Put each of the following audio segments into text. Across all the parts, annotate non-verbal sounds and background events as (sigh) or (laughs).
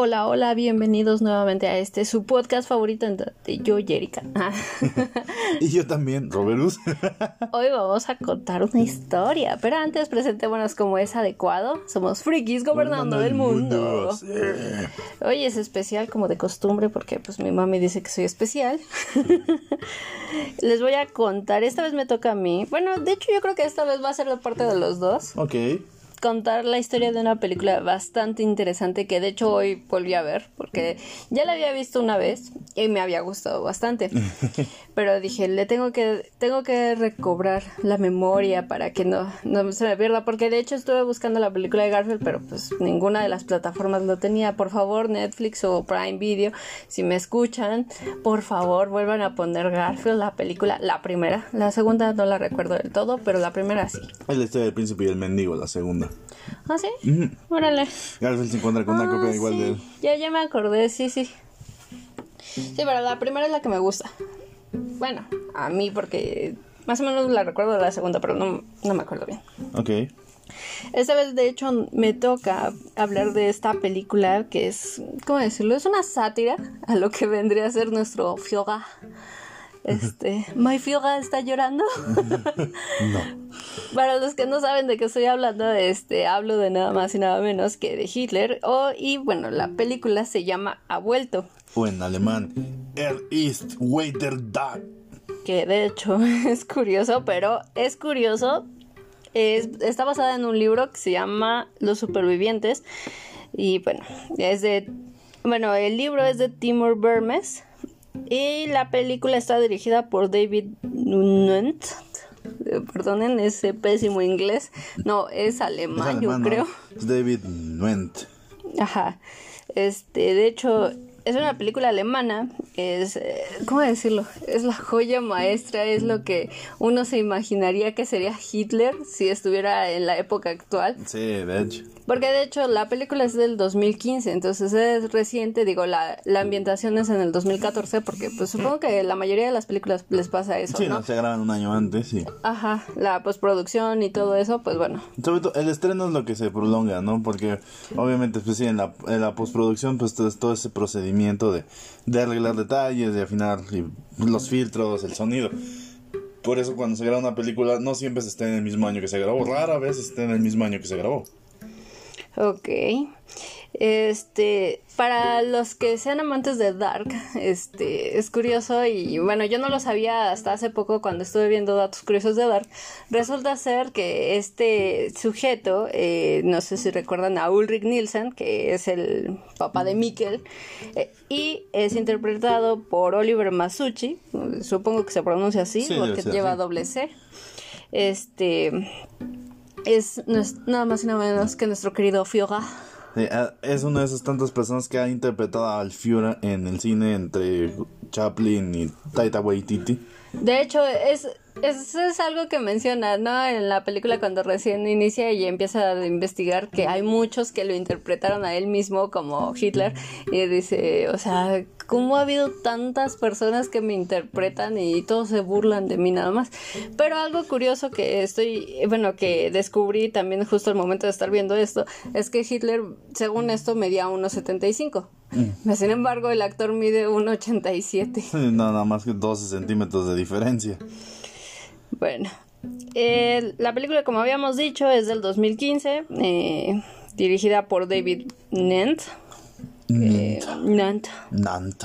Hola, hola, bienvenidos nuevamente a este su podcast favorito de yo, Jerica. (laughs) y yo también, Roberus. (laughs) Hoy vamos a contar una historia, pero antes presentémonos como es adecuado. Somos frikis gobernando el mundo. Hoy es especial como de costumbre porque pues mi mami dice que soy especial. (laughs) Les voy a contar, esta vez me toca a mí. Bueno, de hecho yo creo que esta vez va a ser de parte de los dos. Ok contar la historia de una película bastante interesante que de hecho hoy volví a ver porque ya la había visto una vez y me había gustado bastante. (laughs) Pero dije, le tengo que tengo que recobrar la memoria para que no, no se me pierda porque de hecho estuve buscando la película de Garfield, pero pues ninguna de las plataformas lo tenía. Por favor, Netflix o Prime Video, si me escuchan, por favor, vuelvan a poner Garfield la película, la primera. La segunda no la recuerdo del todo, pero la primera sí. Es la historia del príncipe y el mendigo, la segunda. ¿Ah, sí? Órale. Se encuentra con una ah, copia igual de él. Ya, ya me acordé, sí, sí. Sí, pero la primera es la que me gusta. Bueno, a mí porque más o menos la recuerdo de la segunda, pero no, no me acuerdo bien. Ok. Esta vez, de hecho, me toca hablar de esta película que es, ¿cómo decirlo? Es una sátira a lo que vendría a ser nuestro Fyoga. Este, ¿My Fyoga está llorando? no. (laughs) Para los que no saben de qué estoy hablando, este, hablo de nada más y nada menos que de Hitler. Oh, y bueno, la película se llama Ha vuelto. O en alemán, Er ist weiter da. Que de hecho (laughs) es curioso, pero es curioso. Es, está basada en un libro que se llama Los supervivientes. Y bueno, es de. Bueno, el libro es de Timur Vermes. Y la película está dirigida por David Nunt. Perdonen ese pésimo inglés. No, es alemán, yo creo. Es David Nunt. Ajá. Este, de hecho, es una película alemana, es, eh, ¿cómo decirlo? Es la joya maestra, es lo que uno se imaginaría que sería Hitler si estuviera en la época actual. Sí, de hecho. Porque de hecho la película es del 2015, entonces es reciente, digo, la, la ambientación es en el 2014, porque pues supongo que la mayoría de las películas les pasa eso. Sí, no, se graban un año antes, sí. Ajá, la postproducción y todo eso, pues bueno. Sobre todo, el estreno es lo que se prolonga, ¿no? Porque obviamente, pues sí, en la, en la postproducción, pues todo ese procedimiento de, arreglar detalles, de afinar los filtros, el sonido. Por eso cuando se graba una película no siempre se está en el mismo año que se grabó, rara vez está en el mismo año que se grabó. Ok. Este, para los que sean amantes de Dark, este, es curioso y bueno, yo no lo sabía hasta hace poco cuando estuve viendo datos curiosos de Dark. Resulta ser que este sujeto, eh, no sé si recuerdan a Ulrich Nielsen, que es el papá de Mikkel, eh, y es interpretado por Oliver Masucci, supongo que se pronuncia así, porque lleva doble C. Este es nada más y nada menos que nuestro querido Fioga. Ah, es una de esas tantas personas que ha interpretado al Führer en el cine entre Chaplin y Taita Waititi. De hecho, es, eso es algo que menciona, ¿no? En la película cuando recién inicia y empieza a investigar que hay muchos que lo interpretaron a él mismo como Hitler y dice, o sea, ¿cómo ha habido tantas personas que me interpretan y todos se burlan de mí nada más? Pero algo curioso que estoy, bueno, que descubrí también justo al momento de estar viendo esto, es que Hitler, según esto, medía 1,75. Mm. Sin embargo, el actor mide 1,87. Nada más que 12 centímetros de diferencia. Bueno, la película, como habíamos dicho, es del 2015, eh, dirigida por David Nant. Eh, Nant. Nant.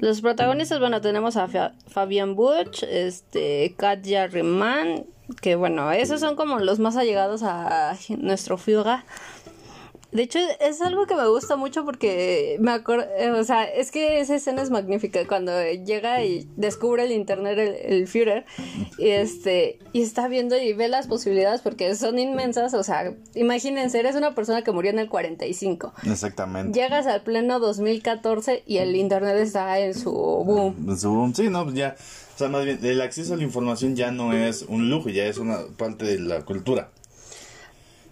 Los protagonistas, bueno, tenemos a Fabian Butch, este, Katja Riemann, que bueno, esos son como los más allegados a nuestro Fuga. De hecho, es algo que me gusta mucho porque me acuerdo, eh, o sea, es que esa escena es magnífica cuando llega y descubre el internet el, Führer y este y está viendo y ve las posibilidades porque son inmensas, o sea, imagínense, eres una persona que murió en el 45. Exactamente. Llegas al pleno 2014 y el internet está en su boom. En su boom, sí, no, pues ya, o sea, más bien el acceso a la información ya no es un lujo, ya es una parte de la cultura.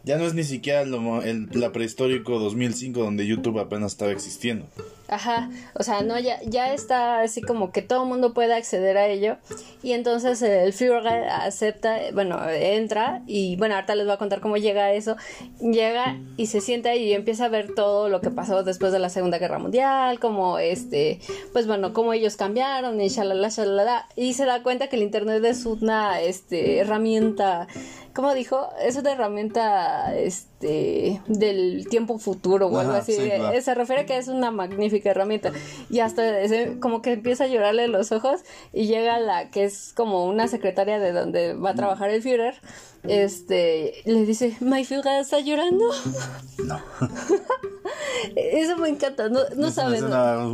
Ya no es ni siquiera lo, el, la prehistórico 2005 donde YouTube apenas estaba existiendo. Ajá, o sea, no, ya, ya está así como que todo el mundo puede acceder a ello. Y entonces el Führer acepta, bueno, entra y bueno, ahorita les voy a contar cómo llega a eso. Llega y se sienta y empieza a ver todo lo que pasó después de la Segunda Guerra Mundial, como este, pues bueno, cómo ellos cambiaron y shalala, shalala. Y se da cuenta que el Internet es una este, herramienta ¿cómo dijo? Es una herramienta este del tiempo futuro o algo así. Eh, se refiere a que es una magnífica herramienta. Y hasta como que empieza a llorarle los ojos y llega la que es como una secretaria de donde va a trabajar el Führer. Este, le dice, ¿My Führer está llorando? No. (laughs) Eso me encanta, no, no es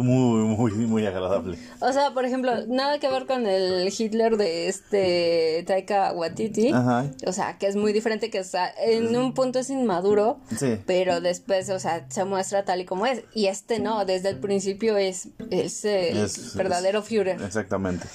muy, muy, muy agradable. O sea, por ejemplo, nada que ver con el Hitler de este Taika Waititi. O sea, que es muy diferente, que está en un punto es inmaduro, pero después, o sea, se muestra tal y como es. Y este no, desde el principio es, es el verdadero Führer. Exactamente.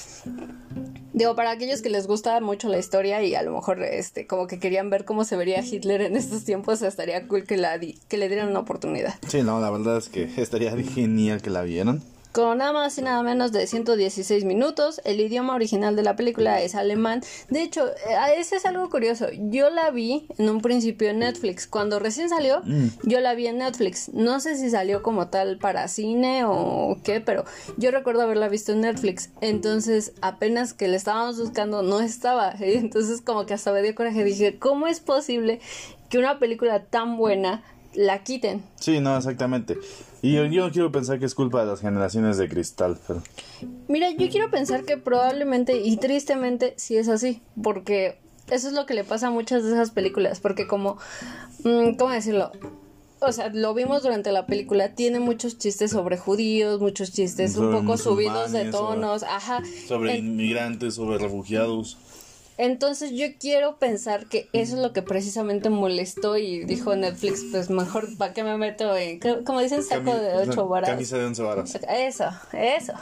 Digo, para aquellos que les gusta mucho la historia y a lo mejor este como que querían ver cómo se vería Hitler en estos tiempos, estaría cool que, la que le dieran una oportunidad. Sí, no, la verdad es que estaría genial que la vieran. Con nada más y nada menos de 116 minutos, el idioma original de la película es alemán. De hecho, eh, ese es algo curioso. Yo la vi en un principio en Netflix. Cuando recién salió, mm. yo la vi en Netflix. No sé si salió como tal para cine o qué, pero yo recuerdo haberla visto en Netflix. Entonces, apenas que la estábamos buscando, no estaba. (laughs) Entonces, como que hasta me dio coraje. Dije, ¿cómo es posible que una película tan buena la quiten? Sí, no, exactamente. Y yo, no quiero pensar que es culpa de las generaciones de cristal, pero... Mira, yo quiero pensar que probablemente y tristemente sí es así, porque eso es lo que le pasa a muchas de esas películas, porque como, mm, ¿cómo decirlo? O sea, lo vimos durante la película, tiene muchos chistes sobre judíos, muchos chistes un poco subidos de tonos, ajá. Sobre inmigrantes, sobre refugiados. Entonces yo quiero pensar que eso es lo que precisamente molestó y dijo Netflix, pues mejor para qué me meto en, como dicen, saco de ocho varas. Camisa de once varas. Eso, eso.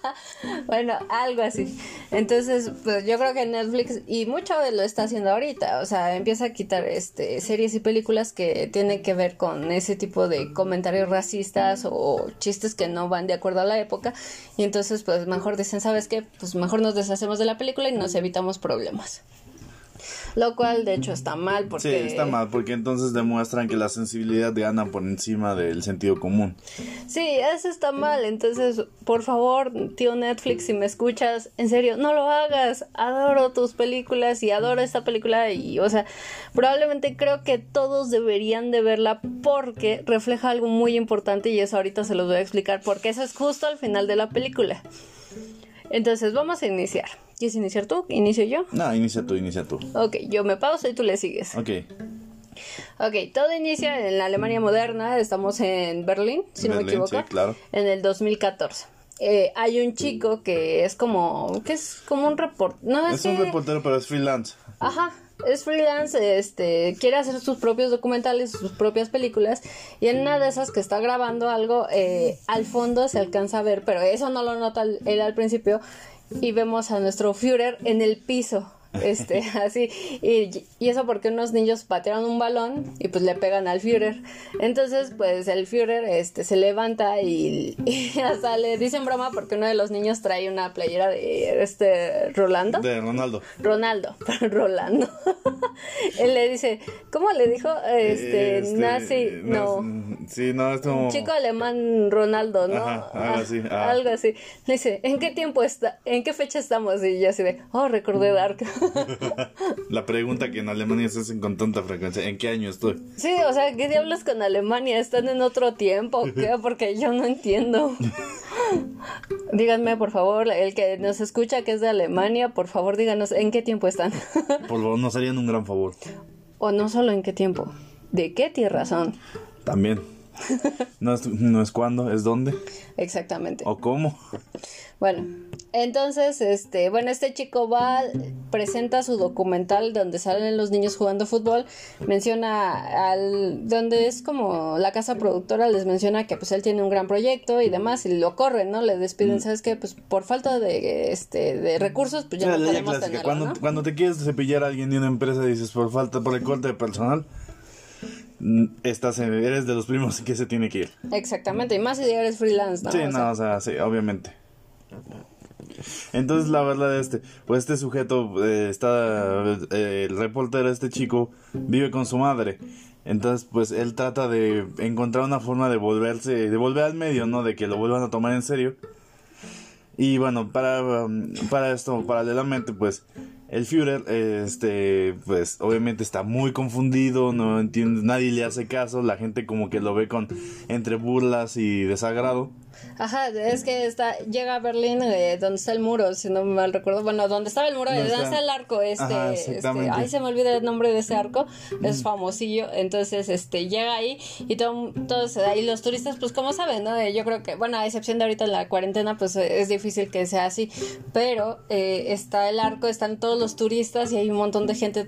(laughs) bueno, algo así. Entonces, pues yo creo que Netflix, y mucho lo está haciendo ahorita, o sea, empieza a quitar este series y películas que tienen que ver con ese tipo de comentarios racistas o chistes que no van de acuerdo a la época, y entonces pues mejor dicen, ¿sabes qué? Pues mejor nos deshacemos de la película y nos evitamos problemas problemas. Lo cual de hecho está mal porque... Sí, está mal porque entonces demuestran que la sensibilidad gana por encima del sentido común. Sí, eso está mal. Entonces, por favor, tío Netflix, si me escuchas, en serio, no lo hagas. Adoro tus películas y adoro esta película y, o sea, probablemente creo que todos deberían de verla porque refleja algo muy importante y eso ahorita se los voy a explicar porque eso es justo al final de la película. Entonces, vamos a iniciar. ¿Quieres iniciar tú? ¿Inicio yo? No, inicia tú, inicia tú. Ok, yo me pauso y tú le sigues. Ok. Ok, todo inicia en la Alemania moderna, estamos en Berlín, si no me equivoco, sí, claro. en el 2014. Eh, hay un chico que es como, que es como un report, no es, un reportero pero es freelance. Ajá, es freelance, este, quiere hacer sus propios documentales, sus propias películas, y en una de esas que está grabando algo, eh, al fondo se alcanza a ver, pero eso no lo nota él al principio, y vemos a nuestro Führer en el piso este, (laughs) (laughs) así, y, y, eso porque unos niños patearon un balón y pues le pegan al Führer. Entonces, pues el Führer este, se levanta y, (laughs) y hasta le dicen broma porque uno de los niños trae una playera de este Rolando. De Ronaldo. Ronaldo, Rolando. Él le dice, ¿cómo le dijo? Este, este nazi, no. Sí, no, es como... Chico alemán Ronaldo, ¿no? algo así. Ah. Algo así. Le dice, ¿en qué tiempo está? ¿En qué fecha estamos? Y yo así de, oh, recordé Dark. (laughs) La pregunta que en Alemania se hacen con tanta frecuencia, ¿en qué año estoy? Sí, o sea, ¿qué diablos con Alemania? ¿Están en otro tiempo? ¿Qué? Porque yo no entiendo. (laughs) Díganme, por favor, el que nos escucha que es de Alemania, por favor, díganos en qué tiempo están. (laughs) por favor, nos harían un gran favor. O no solo en qué tiempo, ¿de qué tierra son? También. (laughs) No es, no es cuándo, es dónde. Exactamente. ¿O cómo? Bueno, entonces, este, bueno, este chico va, presenta su documental donde salen los niños jugando fútbol, menciona al, donde es como la casa productora les menciona que pues él tiene un gran proyecto y demás, y lo corren, ¿no? Le despiden, mm. ¿sabes qué? Pues por falta de, este, de recursos, pues ya no podemos tenerlo, cuando, cuando te quieres cepillar a alguien de una empresa dices por falta, por el corte de personal, estás en- eres de los primos que se tiene que ir. Exactamente, y más si eres freelance, ¿no? Sí, O no, sea, o sea, sí, obviamente. Entonces, la verdad, este, pues este sujeto eh, está, eh, el reportero, este chico, vive con su madre. Entonces, pues él trata de encontrar una forma de volverse, de volver al medio, ¿no? De que lo vuelvan a tomar en serio. Y bueno, para, um, para esto, paralelamente, pues, el Führer, este, pues, obviamente está muy confundido, no entiende, nadie le hace caso, la gente como que lo ve con, entre burlas y desagrado. Ajá, es que está, llega a Berlín eh, donde está el muro, si no me mal recuerdo. Bueno, donde estaba el muro, ¿Dónde donde está? está el arco, este, Ajá, este, exactamente. ay, se me olvida el nombre de ese arco, es famosillo. Entonces, este, llega ahí y todo, todo se da. Y los turistas, pues, como saben, ¿no? Eh, Yo creo que, bueno, a excepción de ahorita en la cuarentena, pues eh, es difícil que sea así. Pero eh, está el arco, están todos los turistas y hay un montón de gente.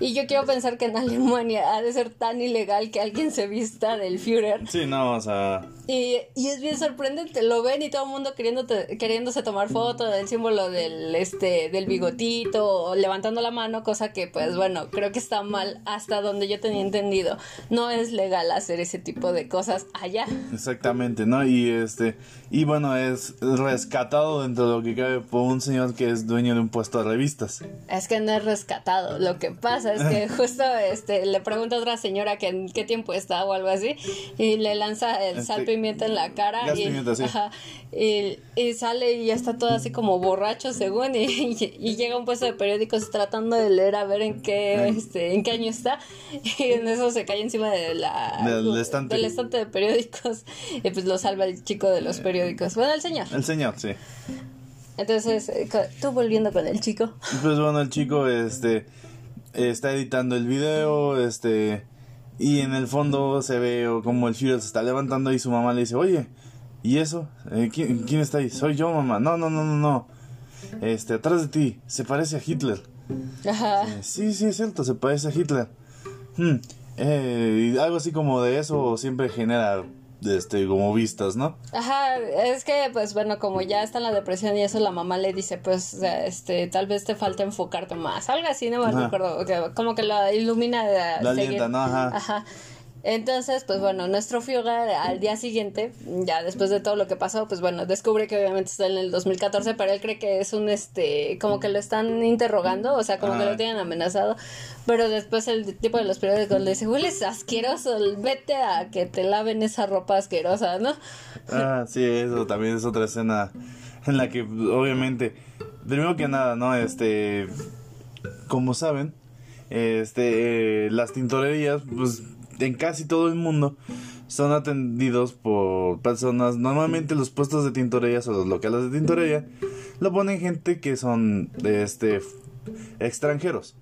Y yo quiero pensar que en Alemania ha de ser tan ilegal que alguien se vista del Führer. Sí, no, o sea, Y, y es bien sorprendente, lo ven y todo el mundo queriéndote, queriéndose tomar foto del símbolo del este del bigotito o levantando la mano, cosa que pues bueno, creo que está mal hasta donde yo tenía entendido. No es legal hacer ese tipo de cosas allá. exactamente, ¿no? Y este, y bueno, es rescatado dentro de lo que cabe por un señor que es dueño de un puesto de revistas. Es que no es rescatado. Lo que pasa es que (laughs) justo este le pregunta a otra señora que en qué tiempo está o algo así y le lanza el Este, sal pimienta en la cara y, sí. ajá, y, y sale y ya está todo así como borracho según y, y llega a un puesto de periódicos tratando de leer a ver en qué este en qué año está y en eso se cae encima de la Del estante. del estante de periódicos y pues lo salva el chico de los periódicos. Bueno, el señor. El señor, sí. Entonces, eh, tú volviendo con el chico. Pues bueno, el chico este está editando el video, este y en el fondo se ve como el Führer se está levantando y su mamá le dice, "Oye, ¿y eso? Eh, ¿quién, quién está ahí? Soy yo, mamá." No, no, no, no, no. Este, atrás de ti, se parece a Hitler. Ajá. Eh, Sí, sí, es cierto, se parece a Hitler. Hmm, eh, y algo así como de eso siempre genera este como vistas, ¿no? Ajá, es que pues bueno, como ya está en la depresión y eso la mamá le dice, pues este, tal vez te falta enfocarte más, algo así, no me que como que la ilumina de La alienta, ¿no? Ajá. Ajá. Entonces, pues bueno, nuestro Fioga al día siguiente, ya después de todo lo que pasó, pues bueno, descubre que obviamente está en el 2014, pero él cree que es un, este, como que lo están interrogando, o sea, como que lo tienen amenazado, pero después el tipo de los periódicos le dice, hueles asqueroso, vete a que te laven esa ropa asquerosa, ¿no? Ah, sí, eso también es otra escena en la que obviamente, primero que nada, ¿no? Este, como saben, este, eh, las tintorerías, pues en casi todo el mundo son atendidos por personas, normalmente los puestos de tintorerías o los locales de tintorería lo ponen gente que son, este, extranjeros.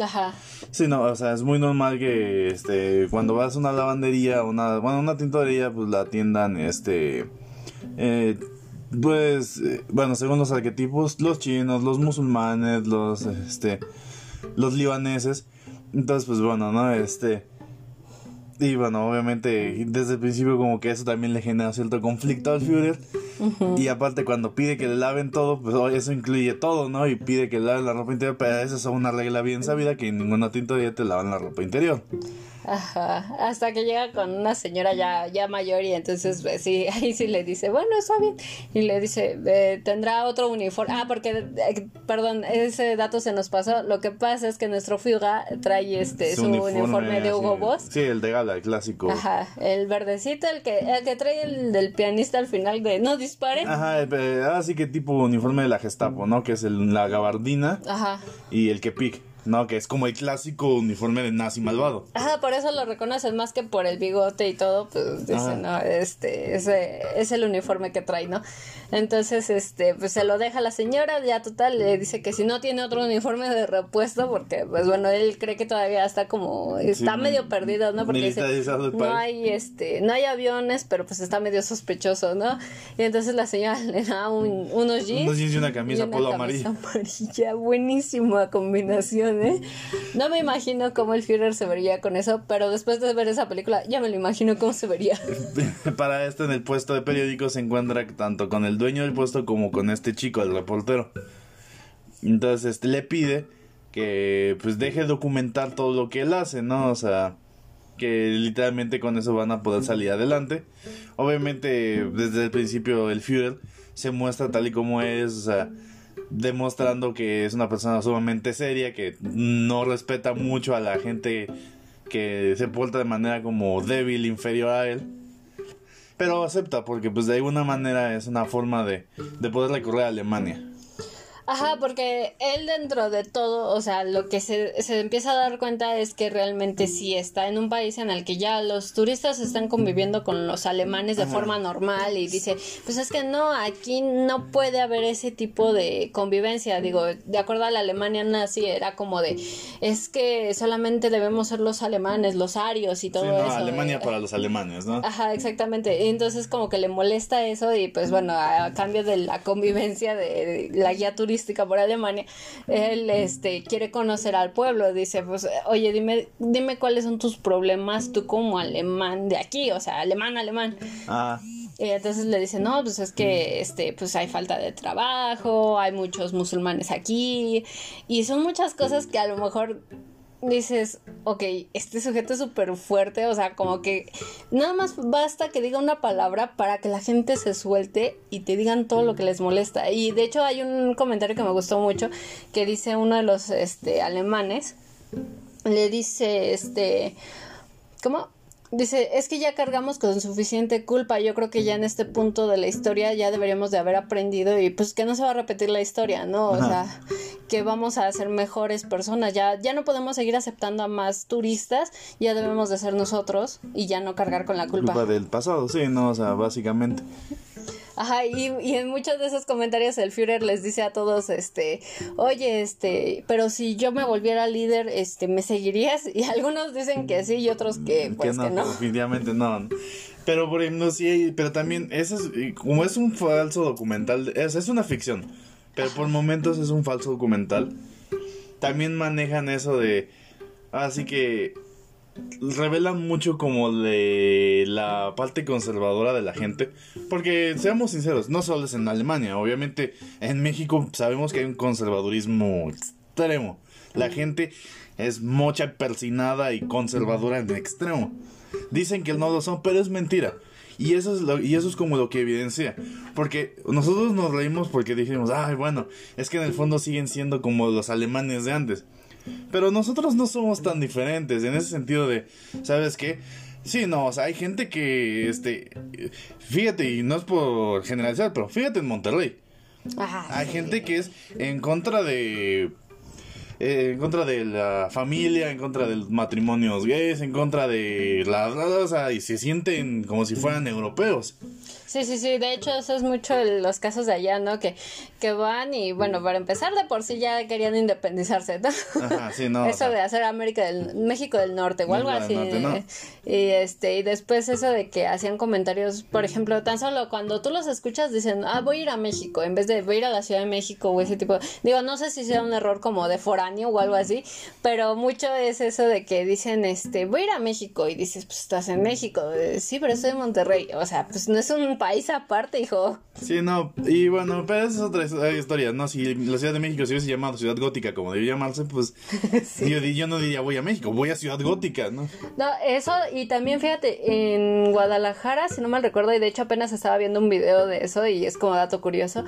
Ajá. Sí, no, o sea, es muy normal que este cuando vas a una lavandería o una, bueno, una tintorería, pues la atiendan este eh, pues eh, bueno, según los arquetipos, los chinos, los musulmanes, los este los libaneses. Entonces, pues bueno, ¿no? Este y bueno, obviamente desde el principio como que eso también le genera cierto conflicto al Führer. Y aparte cuando pide que le laven todo, pues oh, eso incluye todo, ¿no? Y pide que le laven la ropa interior, pero esa es una regla bien sabida que en ninguna tintorería te lavan la ropa interior. Ajá, hasta que llega con una señora ya, ya mayor y entonces pues, sí, (laughs) ahí sí le dice, bueno, está bien. Y le dice, eh, tendrá otro uniforme. Ah, porque, eh, perdón, ese dato se nos pasó. Lo que pasa es que nuestro Fuga trae este su, uniforme, de Hugo así, Boss. Sí, el de gala, el clásico. Ajá, el verdecito, el que, el que trae el del pianista al final de no dispare. Ajá, eh, así que tipo uniforme de la Gestapo, ¿no? Que es el, la gabardina Ajá. y el que pic, ¿no? Que es como el clásico uniforme de nazi malvado. Ajá, por eso lo reconocen más que por el bigote y todo, pues Ajá. dicen, no, este, ese es el uniforme que trae, ¿no? Entonces, este, pues se lo deja a la señora, ya total, le dice que si no tiene otro uniforme de repuesto, porque, pues bueno, él cree que todavía está como, está Sí, medio perdido, ¿no? Porque dice, no hay, este, no hay aviones, pero pues está medio sospechoso, ¿no? Y entonces la señora (laughs) le da un- unos jeans. Unos jeans y una camisa una polo camisa amarilla. amarilla. Buenísima combinación, ¿eh? No me imagino cómo el Führer se vería con eso, pero después de ver esa película ya me lo imagino cómo se vería. (laughs) Para esto en el puesto de periódicos se encuentra tanto con el dueño del puesto como con este chico, el reportero. Entonces este le pide que pues deje documentar todo lo que él hace, ¿no? O sea, que literalmente con eso van a poder salir adelante. Obviamente, desde el principio el Führer se muestra tal y como es, o sea, demostrando que es una persona sumamente seria, que no respeta mucho a la gente que se porta de manera como débil, inferior a él. Pero acepta porque pues de alguna manera es una forma de, de poder recorrer a Alemania. Ajá, porque él dentro de todo, o sea, lo que se, se, empieza a dar cuenta es que realmente sí está en un país en el que ya los turistas están conviviendo con los alemanes de forma normal y dice, pues es que no, aquí no puede haber ese tipo de convivencia. Digo, de acuerdo a la Alemania nazi era como de, es que solamente debemos ser los alemanes, los arios y todo sí, no, eso. Alemania para (laughs) los alemanes, ¿no? Ajá, exactamente. Y entonces como que le molesta eso y pues bueno, a cambio de la convivencia de la guía turística, por Alemania, él este quiere conocer al pueblo, dice, pues, oye, dime, dime cuáles son tus problemas tú como alemán de aquí, o sea, alemán, alemán. Ah. Y entonces le dice, no, pues es que este, pues hay falta de trabajo, hay muchos musulmanes aquí, y son muchas cosas que a lo mejor dices, ok, este sujeto es súper fuerte, o sea, como que nada más basta que diga una palabra para que la gente se suelte y te digan todo lo que les molesta. Y de hecho hay un comentario que me gustó mucho que dice uno de los este, alemanes, le dice, este, ¿cómo? Dice, es que ya cargamos con suficiente culpa. Yo creo que ya en este punto de la historia ya deberíamos de haber aprendido y pues que no se va a repetir la historia, ¿no? O sea, que vamos a ser mejores personas. Ya, ya no podemos seguir aceptando a más turistas, ya debemos de ser nosotros y ya no cargar con la culpa. Culpa del pasado, sí, no, o sea, básicamente. Ajá, y, y, en muchos de esos comentarios el Führer les dice a todos, este, oye, este, pero si yo me volviera líder, este, ¿me seguirías? Y algunos dicen que sí y otros que, pues, que no. Que no. Definitivamente no. Pero, por ejemplo, sí, pero también, eso es, como es un falso documental, es, es una ficción, pero por momentos es un falso documental, también manejan eso de, así que revelan mucho como de la parte conservadora de la gente. Porque, seamos sinceros, no solo es en Alemania, obviamente en México sabemos que hay un conservadurismo extremo. La gente es mocha persinada y conservadora en extremo. Dicen que no lo son, pero es mentira. Y eso es, lo, y eso es como lo que evidencia. Porque nosotros nos reímos porque dijimos, ay, bueno, es que en el fondo siguen siendo como los alemanes de antes. Pero nosotros no somos tan diferentes en ese sentido de, ¿sabes qué? Sí, no, o sea, hay gente que, este, fíjate, y no es por generalizar, pero fíjate en Monterrey. Ajá, hay sí. gente que es en contra de eh, en contra de la familia, en contra de los matrimonios gays, en contra de la, la, la, o sea, y se sienten como si fueran europeos. Sí, sí, sí, de hecho eso es mucho el- los casos de allá, ¿no? Que, que van y bueno, para empezar de por sí ya querían independizarse, ¿no? Ajá, sí, no, (laughs) o eso sea. de hacer América del México del Norte o algo así. Norte, ¿no? Y este y después eso de que hacían comentarios, por ejemplo, tan solo cuando tú los escuchas dicen, "Ah, voy a ir a México" en vez de voy a ir a la Ciudad de México o ese tipo. Digo, no sé si sea un error como de foráneo o algo así, pero mucho es eso de que dicen, este, voy a ir a México y dices, "Pues estás en México." Sí, pero estoy en Monterrey. O sea, pues no es un país aparte, hijo. Sí, no, y bueno, pero esa es otra his- historia, ¿no? Si la Ciudad de México se hubiese llamado Ciudad Gótica como debía llamarse, pues (laughs) yo, no diría voy a México, voy a Ciudad Gótica, ¿no? No, eso, y también fíjate, en Guadalajara, si no mal recuerdo, y de hecho apenas estaba viendo un video de eso, y es como dato curioso,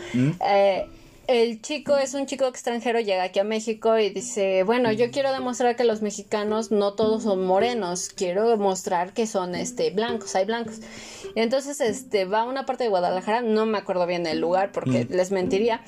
eh, el chico es un chico extranjero, llega aquí a México y dice, bueno, yo quiero demostrar que los mexicanos no todos son morenos, quiero demostrar que son este blancos, hay blancos. Entonces este va a una parte de Guadalajara, no me acuerdo bien el lugar porque les mentiría.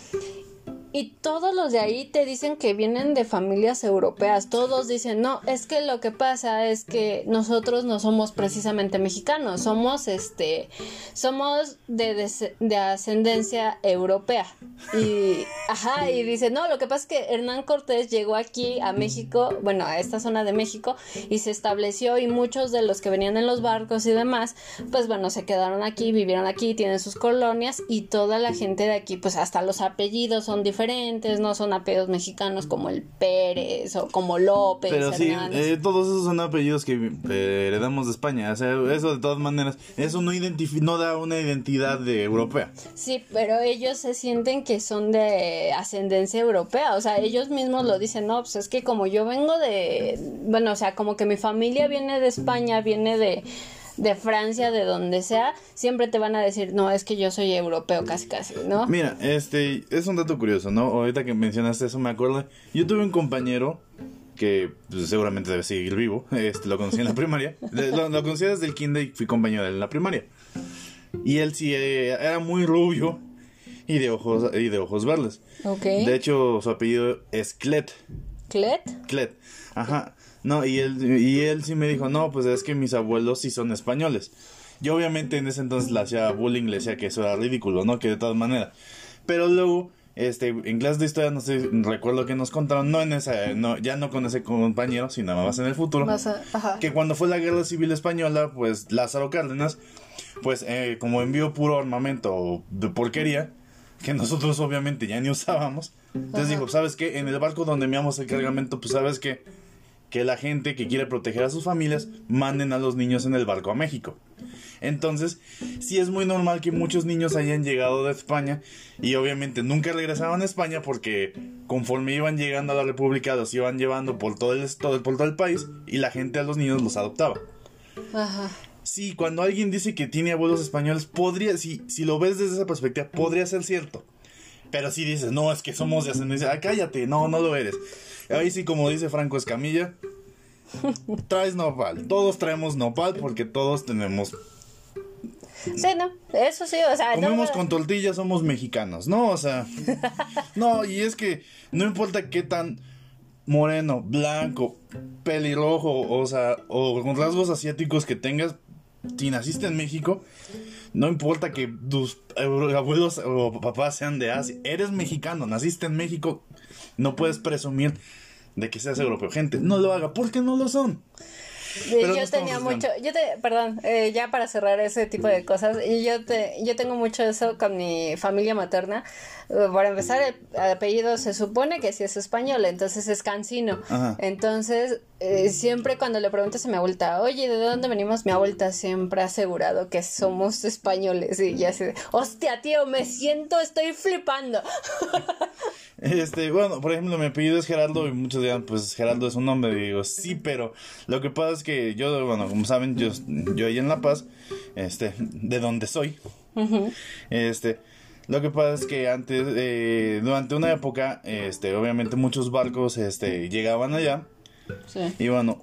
Y todos los de ahí te dicen que vienen de familias europeas. Todos dicen, no, es que lo que pasa es que nosotros no somos precisamente mexicanos, somos este, somos de, des- de ascendencia europea. Y, ajá, y dice, no, lo que pasa es que Hernán Cortés llegó aquí a México, bueno, a esta zona de México, y se estableció y muchos de los que venían en los barcos y demás, pues bueno, se quedaron aquí, vivieron aquí, tienen sus colonias y toda la gente de aquí, pues hasta los apellidos son diferentes. Diferentes, no son apellidos mexicanos como el Pérez o como López. Pero sí, eh, todos esos son apellidos que eh, heredamos de España. O sea, eso de todas maneras, eso no, no da una identidad de europea. Sí, pero ellos se sienten que son de ascendencia europea, o sea, ellos mismos lo dicen, no, pues es que como yo vengo de, bueno, o sea, como que mi familia viene de España, viene de, de Francia, de donde sea, siempre te van a decir, no, es que yo soy europeo casi casi, ¿no? Mira, este, es un dato curioso, ¿no? Ahorita que mencionaste eso me acuerdo. Yo tuve un compañero que pues, seguramente debe seguir vivo. (laughs) Este, lo conocí en la primaria. Lo, lo conocí desde el kinder y fui compañero de él en la primaria. Y él sí eh, era muy rubio y de ojos y de ojos verdes. De hecho, su apellido es Clet. ¿Clet? Clet. Ajá. No, y él, y él sí me dijo, no, pues es que mis abuelos sí son españoles. Yo obviamente en ese entonces le hacía bullying, le decía que eso era ridículo, ¿no? Que de todas maneras. Pero luego, este, en clase de historia, no sé, recuerdo que nos contaron, no en esa, no, ya no con ese compañero, sino más en el futuro, a- que cuando fue la guerra civil española, pues Lázaro Cárdenas, pues eh, como envió puro armamento de porquería, que nosotros obviamente ya ni usábamos, entonces dijo, ¿sabes qué? En el barco donde enviamos el cargamento, pues sabes qué? Que la gente que quiere proteger a sus familias manden a los niños en el barco a México. Entonces, sí es muy normal que muchos niños hayan llegado de España y obviamente nunca regresaban a España porque conforme iban llegando a la República los iban llevando por todo el, todo, por todo el país y la gente a los niños los adoptaba. Ajá. Sí, cuando alguien dice que tiene abuelos españoles, podría, si, si lo ves desde esa perspectiva, podría ser cierto. Pero si dices, no, es que somos de ascendencia, ah, cállate, no, no lo eres. Ahí sí, como dice Franco Escamilla, traes nopal. Todos traemos nopal porque todos tenemos. Sí, no, eso sí, o sea, no, Comemos con tortillas, somos mexicanos, ¿no? O sea. (laughs) No, y es que no importa qué tan moreno, blanco, pelirrojo, o sea, o con rasgos asiáticos que tengas, si naciste en México, no importa que tus abuelos o papás sean de Asia, eres mexicano, naciste en México, no puedes presumir de que seas europeo. Gente, no lo haga, porque no lo son. Pero yo tenía mucho, yo te, perdón, eh, ya para cerrar ese tipo de cosas, y yo te, yo tengo mucho eso con mi familia materna. Eh, Para empezar, el apellido se supone que sí es español, entonces es cancino. Ajá. Entonces, eh, siempre cuando le preguntas a mi abuelita, oye, ¿de dónde venimos? Mi abuelita siempre ha asegurado que somos españoles. Y ya de, hostia, tío, me siento, estoy flipando. (laughs) Este, bueno, por ejemplo, mi apellido es Gerardo y muchos dirán, pues Gerardo es un nombre. Y digo, sí, pero lo que pasa es que yo, bueno, como saben, yo, yo ahí en La Paz, este, de donde soy, este, lo que pasa es que antes, eh, durante una época, este, obviamente muchos barcos, este, llegaban allá Sí. y bueno,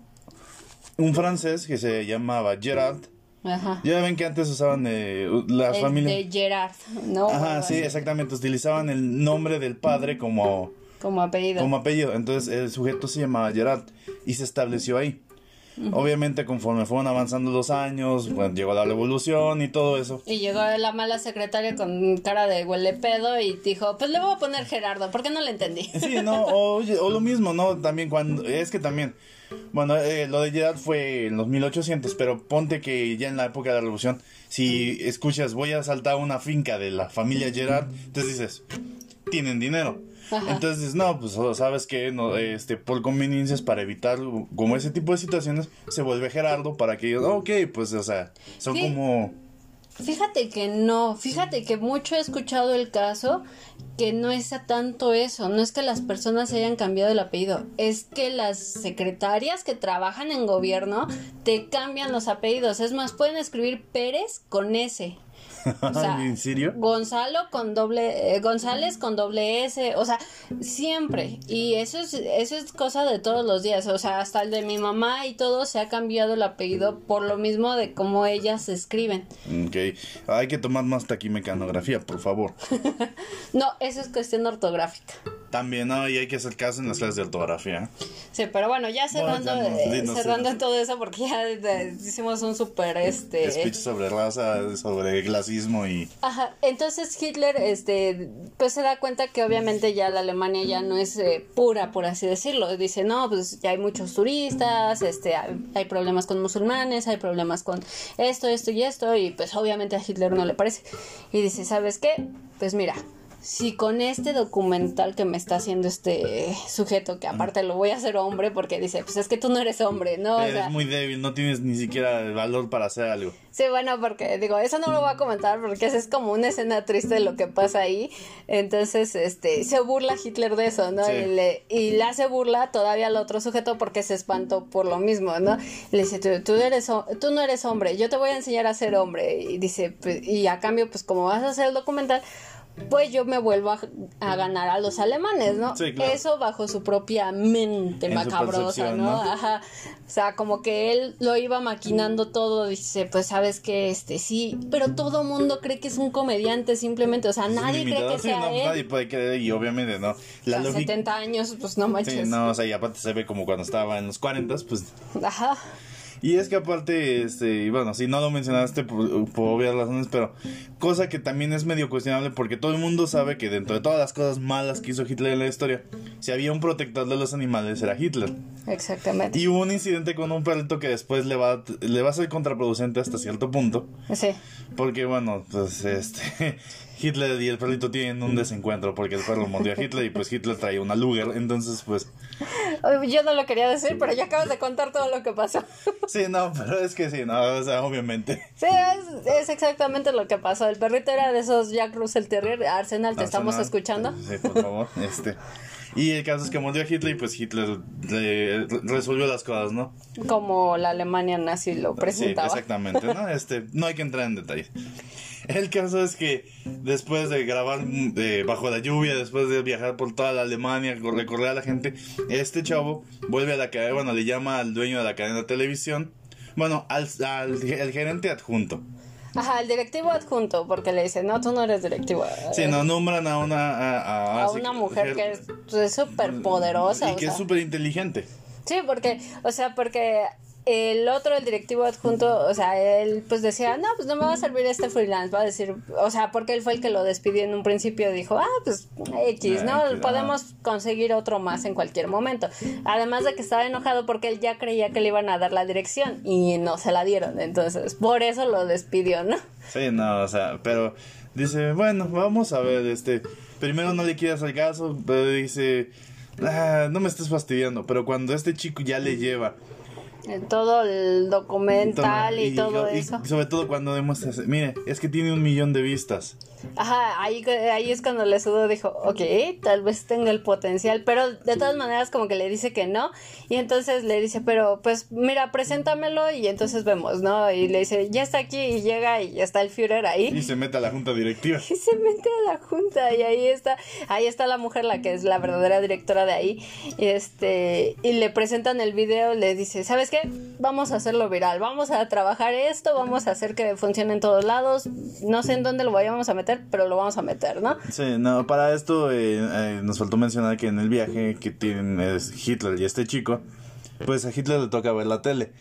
un francés que se llamaba Gerard, Ajá. ya ven que antes usaban eh, las El familias... de Gerard, ¿no? Ajá, sí, exactamente, utilizaban el nombre del padre como Como apellido. como apellido. Entonces el sujeto se llamaba Gerard y se estableció ahí. Obviamente conforme fueron avanzando los años, bueno, llegó la revolución y todo eso. Y llegó la mala secretaria con cara de huele pedo y dijo, pues le voy a poner Gerardo, porque no le entendí. Sí, no, o, o lo mismo, ¿no? También cuando, es que también, bueno, eh, lo de Gerard fue en los 1800, pero ponte que ya en la época de la revolución, si escuchas, voy a saltar a una finca de la familia Gerard, entonces dices, tienen dinero. Ajá. Entonces, no, pues sabes que no, este, por conveniencias para evitar como ese tipo de situaciones, se vuelve Gerardo para que ellos, ok, pues, o sea, son Sí. como... Fíjate que no, fíjate que mucho he escuchado el caso que no es tanto eso, no es que las personas hayan cambiado el apellido, es que las secretarias que trabajan en gobierno te cambian los apellidos, es más, pueden escribir Pérez con S. (laughs) O sea, ¿En serio? Gonzalo con doble, eh, González con doble S, o sea, siempre. Y eso es, eso es cosa de todos los días, o sea, hasta el de mi mamá y todo se ha cambiado el apellido por lo mismo de cómo ellas se escriben. Ok, hay que tomar más taquimecanografía, por favor. (laughs) No, eso es cuestión ortográfica. También, no, y hay que hacer caso en las clases de ortografía. Sí, pero bueno, ya cerrando, ya no, eh, dinos, cerrando todo eso porque ya hicimos un súper este Speech sobre raza, sobre clasismo y... Ajá, entonces Hitler, este, pues se da cuenta que obviamente ya la Alemania ya no es eh, pura, por así decirlo. Dice, no, pues ya hay muchos turistas, este, hay, hay problemas con musulmanes, hay problemas con esto, esto y esto, y pues obviamente a Hitler no le parece. Y dice, ¿sabes qué? Pues mira, si con este documental que me está haciendo este sujeto, que aparte lo voy a hacer hombre porque dice, pues es que tú no eres hombre, ¿no? Eres muy débil, no tienes ni siquiera el valor para hacer algo. Sí, bueno, porque digo, eso no lo voy a comentar porque esa es como una escena triste de lo que pasa ahí. Entonces, este, se burla Hitler de eso, ¿no? Y, le, y le hace burla todavía al otro sujeto porque se espantó por lo mismo, ¿no? Le dice, tú, tú, eres, tú no eres hombre, yo te voy a enseñar a ser hombre. Y dice, pues, y a cambio, pues como vas a hacer el documental, pues yo me vuelvo a, ganar a los alemanes, ¿no? Eso bajo su propia mente macabrosa, ¿no? Ajá. O sea, como que él lo iba maquinando todo, dice, pues sabes que este sí, pero todo mundo cree que es un comediante simplemente, o sea, nadie cree que sea él. Nadie puede creer y obviamente no. La 70 años, pues no manches. Sí, no, o sea, y aparte se ve como cuando estaba en los 40, pues Ajá. Y es que aparte, este, bueno, si no lo mencionaste por, obvias razones, pero cosa que también es medio cuestionable porque todo el mundo sabe que dentro de todas las cosas malas que hizo Hitler en la historia, si había un protector de los animales era Hitler. Exactamente. Y hubo un incidente con un perrito que después le va, le va a ser contraproducente hasta cierto punto. Sí. Porque bueno, pues este Hitler y el perrito tienen un desencuentro porque el perro mordió a Hitler y pues Hitler traía una Luger, entonces pues... Yo no lo quería decir, pero ya acabas de contar todo lo que pasó. Sí, no, pero es que sí, no, o sea, obviamente. Sí, es, exactamente lo que pasó. El perrito era de esos Jack Russell Terrier, Arsenal, te estamos escuchando. Sí, por favor, (laughs) este... Y el caso es que mordió a Hitler y pues Hitler resolvió las cosas, ¿no? Como la Alemania nazi lo presentaba. Sí, exactamente, ¿no? (laughs) Este, no hay que entrar en detalles. El caso es que después de grabar bajo la lluvia, después de viajar por toda la Alemania, recorrer a la gente, este chavo vuelve a la cadena, bueno, le llama al dueño de la cadena de televisión, bueno, al, al gerente adjunto. Ajá, el directivo adjunto, porque le dice, no, tú no eres directivo. Sí, no, nombran a una... A, a, una mujer que es súper poderosa. Y que es súper inteligente. Sí, porque, o sea, porque el otro, el directivo adjunto, o sea, él pues decía, no, pues no me va a servir este freelance, va a decir, o sea, porque él fue el que lo despidió en un principio, dijo, ah, pues X, ¿no? Podemos conseguir otro más en cualquier momento. Además de que estaba enojado porque él ya creía que le iban a dar la dirección y no se la dieron, entonces por eso lo despidió, ¿no? Sí, no, o sea, pero dice, bueno, vamos a ver, este, primero no le quieras el caso, pero dice, ah, no me estés fastidiando, pero cuando este chico ya le lleva todo el documental y, todo eso. Y sobre todo cuando demuestras, mire, es que tiene un millón de vistas. Ajá, ahí, ahí es cuando le sudo dijo, ok, tal vez tenga el potencial, pero de todas maneras como que le dice que no, y entonces le dice, pero pues mira, preséntamelo y entonces vemos, ¿no? Y le dice, ya está aquí y llega y está el Führer ahí. Y se mete a la junta directiva. (laughs) Y se mete a la junta y ahí está, ahí está la mujer, la que es la verdadera directora de ahí, y este, y le presentan el video, le dice, ¿sabes qué? Vamos a hacerlo viral, vamos a trabajar esto, vamos a hacer que funcione en todos lados, no sé en dónde lo vayamos a meter pero lo vamos a meter, ¿no? Sí, no, para esto eh, eh, nos faltó mencionar que en el viaje que tienen es Hitler y este chico, pues a Hitler le toca ver la tele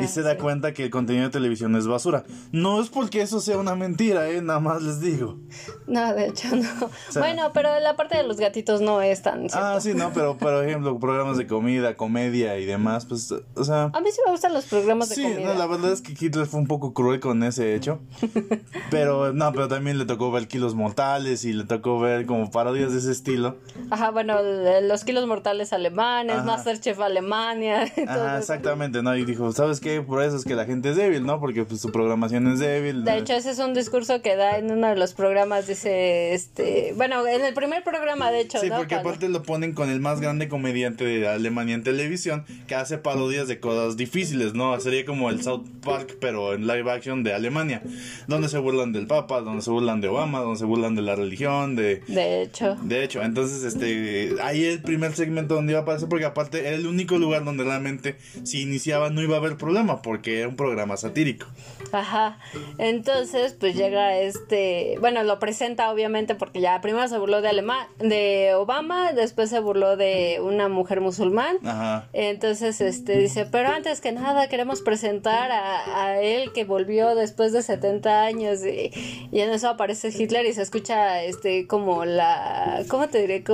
y se da cuenta que el contenido de televisión es basura. No es porque eso sea una mentira, ¿eh? Nada más les digo. No, de hecho no. (laughs) bueno, pero la parte de los gatitos no es tan... Ah, sí, no, pero por ejemplo, programas de comida, comedia y demás, pues, o sea... A mí sí me gustan los programas de comida. Sí, no, la verdad es que Hitler fue un poco cruel con ese hecho. (laughs) pero, no, pero también le tocó ver Kilos Mortales y le tocó ver como parodias de ese estilo. Ajá, bueno, los Kilos Mortales alemanes, Masterchef Alemania. (laughs) Ajá, exactamente, ¿no? Y dijo, ¿sabes? Es que por eso es que la gente es débil, ¿no? Porque pues, su programación es débil. De hecho, ese es un discurso que da en uno de los programas, dice, este, bueno, en el primer programa, de hecho. Sí, porque aparte lo ponen con el más grande comediante de Alemania en televisión, que hace parodias de cosas difíciles, ¿no? Sería como el South Park, pero en live action de Alemania, donde se burlan del Papa, donde se burlan de Obama, donde se burlan de la religión, de... De hecho. De hecho, entonces, este, ahí el primer segmento donde iba a aparecer, porque aparte era el único lugar donde realmente si iniciaba no iba a haber problema porque era un programa satírico. Ajá. Entonces, pues llega este, bueno, lo presenta obviamente porque ya primero se burló de Alemán, de Obama, después se burló de una mujer musulmán. Ajá. Entonces, este dice, pero antes que nada queremos presentar a, él que volvió después de 70 años y, en eso aparece Hitler y se escucha este como la ¿cómo te diré?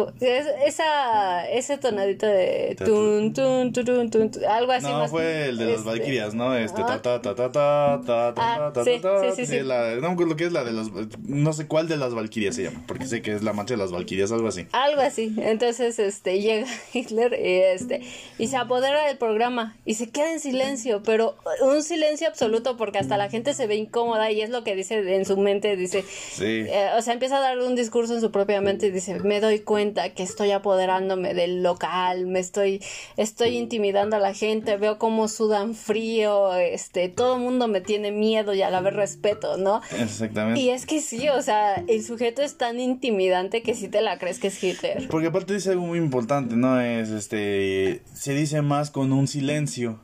esa ese tonadito de tun tun tun algo así no, fue el de los ¿no? Este, ta, ta, ta, ta, ta, ta, ta, ta, sí, ta, sí, sí, sí. La, no, lo que es la de las, no sé cuál de las valquirias se llama, porque sé que es la marcha de las valquirias, algo así. Algo así. Entonces, este, llega (laughs) Hitler y este, y se apodera del programa y se queda en silencio, pero un silencio absoluto porque hasta la gente se ve incómoda y es lo que dice en su mente, dice, Sí. eh, o sea, empieza a dar un discurso en su propia mente y dice, me doy cuenta que estoy apoderándome del local, me estoy, estoy intimidando a la gente, veo cómo sudan frío, este, todo el mundo me tiene miedo y a la vez respeto, ¿no? Exactamente. Y es que sí, o sea, el sujeto es tan intimidante que sí te la crees que es Hitler. Porque aparte dice algo muy importante, ¿no? Es este. Se dice más con un silencio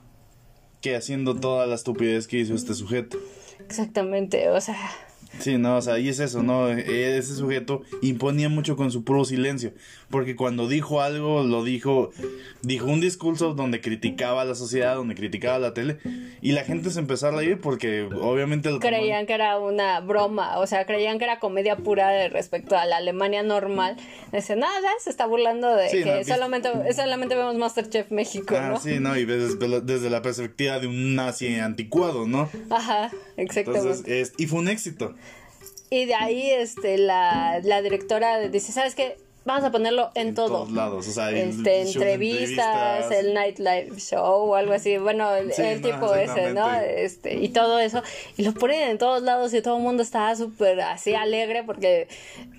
que haciendo toda la estupidez que hizo este sujeto. Exactamente, o sea, Sí, no, o sea, y es eso, ¿no? E- Ese sujeto imponía mucho con su puro silencio, porque cuando dijo algo, lo dijo, dijo un discurso donde criticaba a la sociedad, donde criticaba a la tele, y la gente se empezó a reír porque obviamente lo tomaron- creían que era una broma, o sea, creían que era comedia pura de respecto a la Alemania normal. Dicen, nada, se está burlando de Sí, que no, solamente, solamente vemos Masterchef México, Ah, ¿no? sí, no, y desde, desde la perspectiva de un nazi anticuado, ¿no? Ajá, exactamente. Entonces, es, y fue un éxito. Y de ahí este la, la directora dice, ¿sabes qué? Vamos a ponerlo en, todo. todos lados, o sea, el este, de entrevistas, entrevistas. el nightlife show o algo así, bueno, el, Sí, el no, tipo ese, ¿no? Este, y todo eso, y lo ponen en todos lados y todo el mundo está súper así alegre porque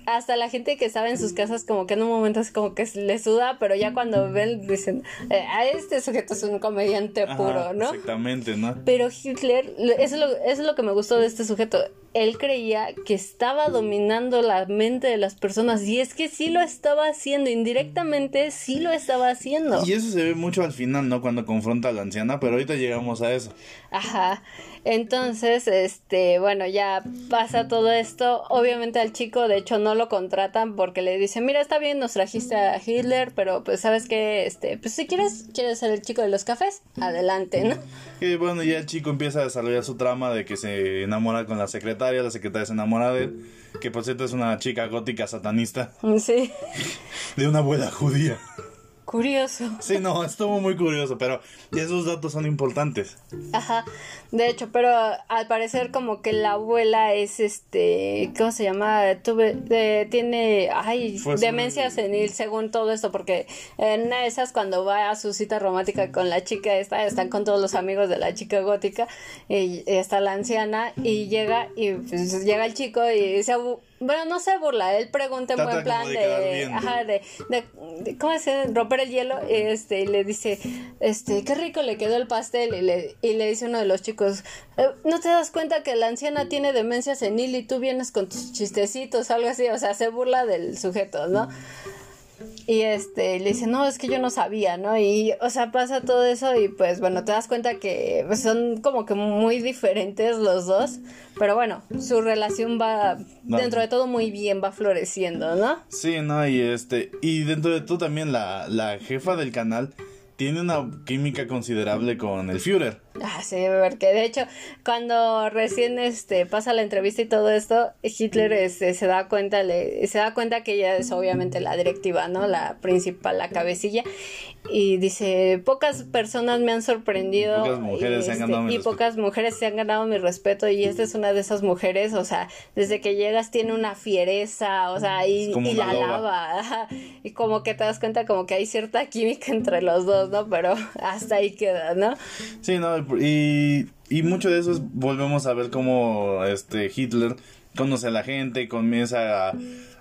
hasta la gente que estaba en sus casas como que en un momento es como que le suda, pero ya cuando ven dicen, eh, a este sujeto es un comediante Ajá, puro, ¿no? Exactamente, ¿no? Pero Hitler, lo- eso es, lo, eso es lo que me gustó de este sujeto. Él creía que estaba dominando la mente de las personas y es que sí lo estaba haciendo, indirectamente sí lo estaba haciendo. Y eso se ve mucho al final, ¿no? Cuando confronta a la anciana, pero ahorita llegamos a eso. Ajá. Entonces, este, bueno, ya pasa todo esto. Obviamente al chico, de hecho, no lo contratan porque le dicen, mira, está bien, nos trajiste a Hitler, pero pues sabes que, este, pues si quieres, quieres ser el chico de los cafés, adelante, ¿no? Y bueno, ya el chico empieza a desarrollar su trama de que se enamora con la secretaria, la secretaria se enamora de él, que por cierto es una chica gótica satanista, Sí. de una abuela judía. Curioso. Sí, no, estuvo muy curioso, pero esos datos son importantes. Ajá, de hecho, pero al parecer como que la abuela es este, ¿cómo se llama? Tuve, de- tiene, ay, Fue demencia senil según todo esto, porque en esas cuando va a su cita romántica con la chica esta, están con todos los amigos de la chica gótica, y está la anciana, y llega, y pues llega el chico y abu- bueno, no se burla, él pregunta en buen plan de ajá, de, ¿cómo se romper el hielo, este, y le dice, este, qué rico le quedó el pastel, y le, y le dice uno de los chicos, "Eh, ¿no te das cuenta que la anciana tiene demencia senil y tú vienes con tus chistecitos, algo así? O sea, se burla del sujeto, ¿no? Y este, le dice, no, es que yo no sabía, ¿no? Y, o sea, pasa todo eso y pues, bueno, te das cuenta que pues, son como que muy diferentes los dos, pero bueno, su relación va, dentro de todo, muy bien, va floreciendo, ¿no? Sí, no, y este, y dentro de todo también la, la jefa del canal tiene una química considerable con el Führer. Ah, sí, porque de hecho, cuando recién este pasa la entrevista y todo esto, Hitler este, se da cuenta, le, se da cuenta que ella es obviamente la directiva, ¿no? La principal, la cabecilla. Y dice, pocas personas me han sorprendido. Pocas mujeres y, se han este, ganado mi y respeto". pocas mujeres se han ganado mi respeto. Y esta es una de esas mujeres, o sea, desde que llegas tiene una fiereza, o sea, y, y la loba. lava. Y como que te das cuenta como que hay cierta química entre los dos, ¿no? Pero (laughs) hasta ahí queda, ¿no? Sí, no, y, y mucho de eso es- volvemos a ver cómo este Hitler conoce a la gente, comienza a,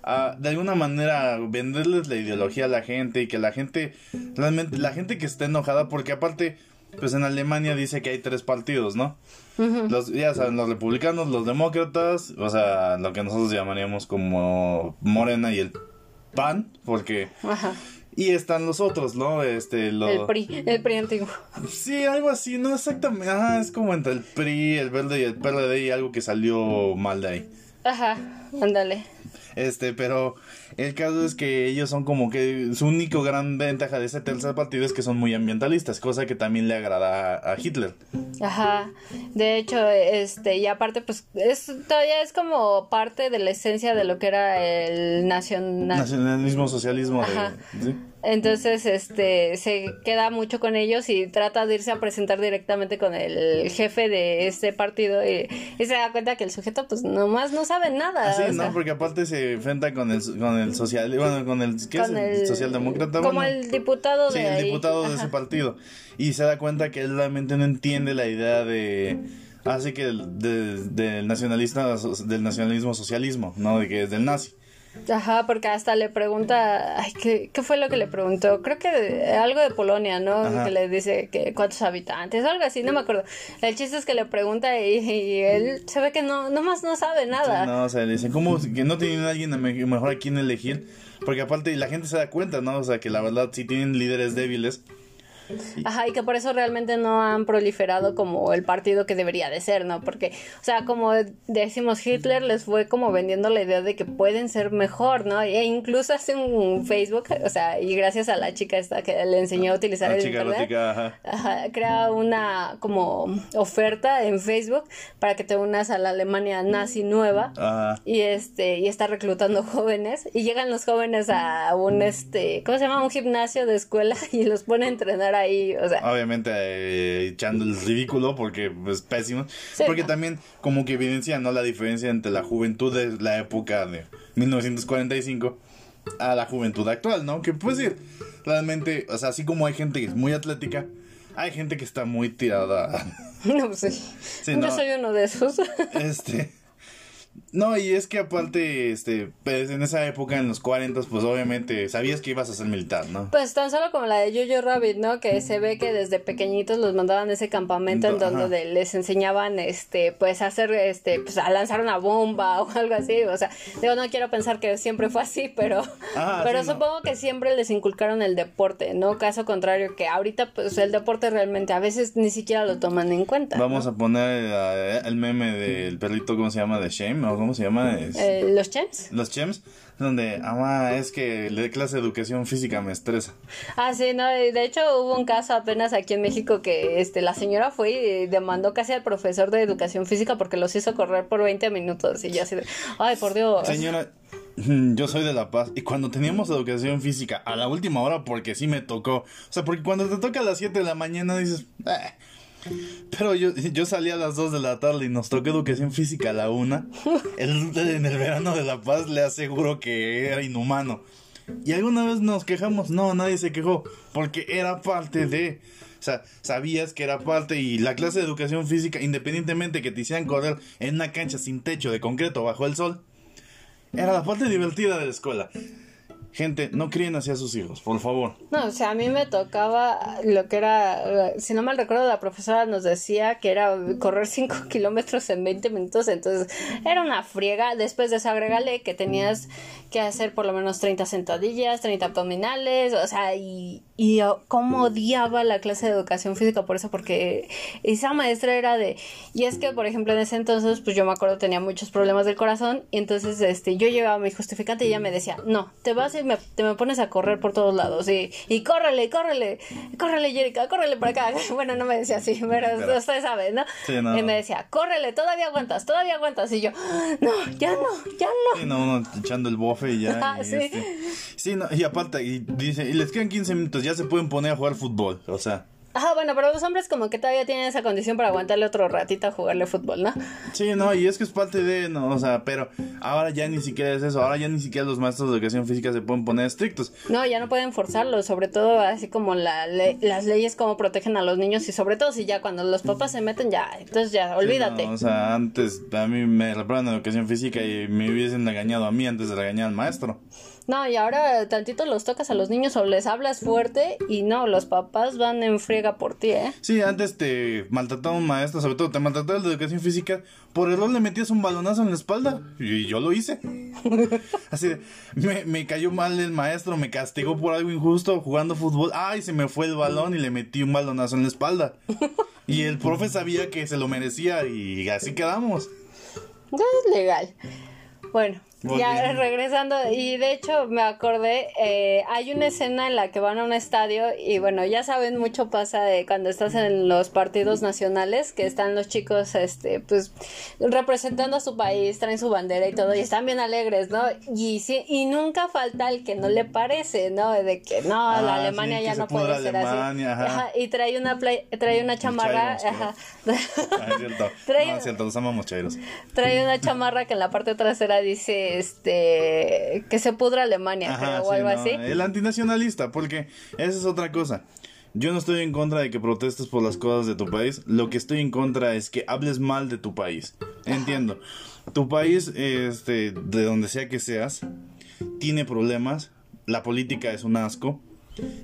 a, de alguna manera venderles la ideología a la gente y que la gente realmente la gente que está enojada porque aparte pues en Alemania dice que hay tres partidos, ¿no? Los, ya saben, los republicanos, los demócratas, o sea, lo que nosotros llamaríamos como Morena y el PAN, porque Ajá. Y están los otros, ¿no? Este, lo- El PRI, el PRI antiguo. Sí, algo así, no exactamente. Ajá, es como entre el PRI, el Verde y el PRD y algo que salió mal de ahí. Ajá, ándale. Este, pero el caso es que ellos son como que su único gran ventaja de ese tercer partido es que son muy ambientalistas, cosa que también le agrada a, Hitler. Ajá. De hecho, este, y aparte, pues, es, todavía es como parte de la esencia de lo que era el nacional. Nacionalismo, socialismo, de- Ajá. ¿sí? Entonces, este, se queda mucho con ellos y trata de irse a presentar directamente con el jefe de este partido y, se da cuenta que el sujeto, pues, nomás no sabe nada. Sí, no, porque aparte se enfrenta con el, con el social, bueno, con el, ¿qué es? El, socialdemócrata. Como el diputado de Sí, el diputado de ese partido. Y se da cuenta que él realmente no entiende la idea de así que del, del nacionalista del nacionalismo socialismo, no de que es del nazi. Ajá, porque hasta le pregunta, ay, ¿qué, ¿qué, fue lo que le preguntó? Creo que algo de Polonia, ¿no? Que le dice que cuántos habitantes, algo así, no me acuerdo. El chiste es que le pregunta y, él se ve que no, nomás no sabe nada. no, o sea, le dice, ¿cómo que no tienen alguien mejor a quien elegir? Porque aparte la gente se da cuenta, ¿no? O sea, que la verdad si tienen líderes débiles Ajá, y que por eso realmente no han proliferado como el partido que debería de ser, ¿no? Porque, o sea, como decimos, Hitler les fue como vendiendo la idea de que pueden ser mejor, ¿no? E incluso hace un Facebook, o sea, y gracias a la chica esta que le enseñó a utilizar el internet, ajá. crea una como oferta en Facebook para que te unas a la Alemania nazi nueva y este y está reclutando jóvenes y llegan los jóvenes a un este, ¿cómo se llama? Un gimnasio de escuela (laughs) y los pone a entrenar ahí, o sea. Obviamente eh, echando el ridículo porque es pésimo. porque también como que evidencia, ¿no? La diferencia entre la juventud de la época de 1945 a la juventud actual, ¿no? Que puede decir, realmente, o sea, así como hay gente que es muy atlética, hay gente que está muy tirada. (laughs) No, pues sí. Yo soy uno de esos. Este. No, y es que aparte, este, pues en esa época, en los 40, pues obviamente sabías que ibas a ser militar, ¿no? Pues tan solo como la de Jojo Rabbit, ¿no? Que se ve que desde pequeñitos los mandaban a ese campamento en donde les enseñaban, este, pues a hacer, este, pues a lanzar una bomba o algo así. O sea, digo, no quiero pensar que siempre fue así, pero, ah, pero supongo que siempre les inculcaron el deporte, ¿no? Caso contrario, que ahorita, pues el deporte realmente a veces ni siquiera lo toman en cuenta. Vamos a poner eh, el meme del perrito, ¿cómo se llama? De Shame, ¿o cómo se llama? Eh, los Chems. Los Chems, donde, ah, es que la clase de educación física me estresa. Ah, sí, no, de hecho hubo un caso apenas aquí en México que este la señora fue y demandó casi al profesor de educación física porque los hizo correr por 20 minutos y ya así de, ay, por Dios. Señora, (laughs) yo soy de La Paz y cuando teníamos educación física a la última hora porque sí me tocó, o sea, porque cuando te toca a las 7 de la mañana dices, eh, pero yo, yo salí a las 2 de la tarde y nos tocó educación física a la 1. El, en el verano de La Paz le aseguro que era inhumano. Y alguna vez nos quejamos, no, nadie se quejó, porque era parte de... O sea, sabías que era parte y la clase de educación física, independientemente que te hicieran correr en una cancha sin techo de concreto bajo el sol, era la parte divertida de la escuela. Gente, no críen hacia sus hijos, por favor. No, o sea, a mí me tocaba lo que era, si no mal recuerdo, la profesora nos decía que era correr 5 (laughs) kilómetros en 20 minutos, entonces era una friega. Después de eso agregale que tenías que hacer por lo menos 30 sentadillas, 30 abdominales, o sea, y, y cómo odiaba la clase de educación física por eso, porque esa maestra era de, y es que, por ejemplo, en ese entonces, pues yo me acuerdo tenía muchos problemas del corazón, y entonces este, yo llevaba mi justificante y ella me decía, no, te vas y me, te me pones a correr por todos lados, y, y córrele, córrele, córrele, Jerica, córrele para acá. (laughs) Bueno, no me decía así, pero, usted sabe, ¿no? Y me decía, córrele, todavía aguantas, todavía aguantas, y yo, no, ya no, ya no. Sí, no, echando el bofe y ya. (laughs) Ah, sí. Este, sí, no, y aparte, y dice, y les quedan 15 minutos, ya se pueden poner a jugar fútbol, o sea. Ajá, bueno, pero los hombres como que todavía tienen esa condición para aguantarle otro ratito a jugarle fútbol, ¿no? Sí, no, y es que es parte de, no, o sea, pero ahora ya ni siquiera es eso, ahora ya ni siquiera los maestros de educación física se pueden poner estrictos. No, ya no pueden forzarlo, sobre todo así como la las leyes como protegen a los niños y sobre todo si ya cuando los papás se meten ya, entonces ya, olvídate. o sea, antes a mí me reproban educación física y me hubiesen regañado a mí antes de regañar al maestro. No, y ahora tantito los tocas a los niños o les hablas fuerte y no, los papás van en friega por ti, ¿eh? Sí, antes te maltrataba un maestro, sobre todo te maltrataba el de educación física, por error le metías un balonazo en la espalda y yo lo hice. (laughs) Así me, me cayó mal el maestro, me castigó por algo injusto jugando fútbol, ay, se me fue el balón y le metí un balonazo en la espalda. (laughs) Y el profe sabía que se lo merecía y así quedamos. Es legal. Bueno, Ya regresando, y de hecho me acordé, eh, hay una escena en la que van a un estadio y bueno, ya saben, mucho pasa de cuando estás en los partidos nacionales, que están los chicos, este, pues, representando a su país, traen su bandera y todo, y están bien alegres, ¿no? Y sí, y nunca falta el que no le parece, ¿no? De que no, la Ah, Alemania sí, ya no puede ser Alemania, así. ajá. y trae una play- trae una chamarra, ajá. (laughs) Ah, es cierto. Trae- No, es cierto, los amamos, chairos. Trae una chamarra que en la parte trasera dice este que se pudra Alemania, Ajá, creo, o sí, algo no, así. El antinacionalista, porque esa es otra cosa. Yo no estoy en contra de que protestes por las cosas de tu país. Lo que estoy en contra es que hables mal de tu país. Entiendo. Tu país, este, de donde sea que seas, tiene problemas. La política es un asco.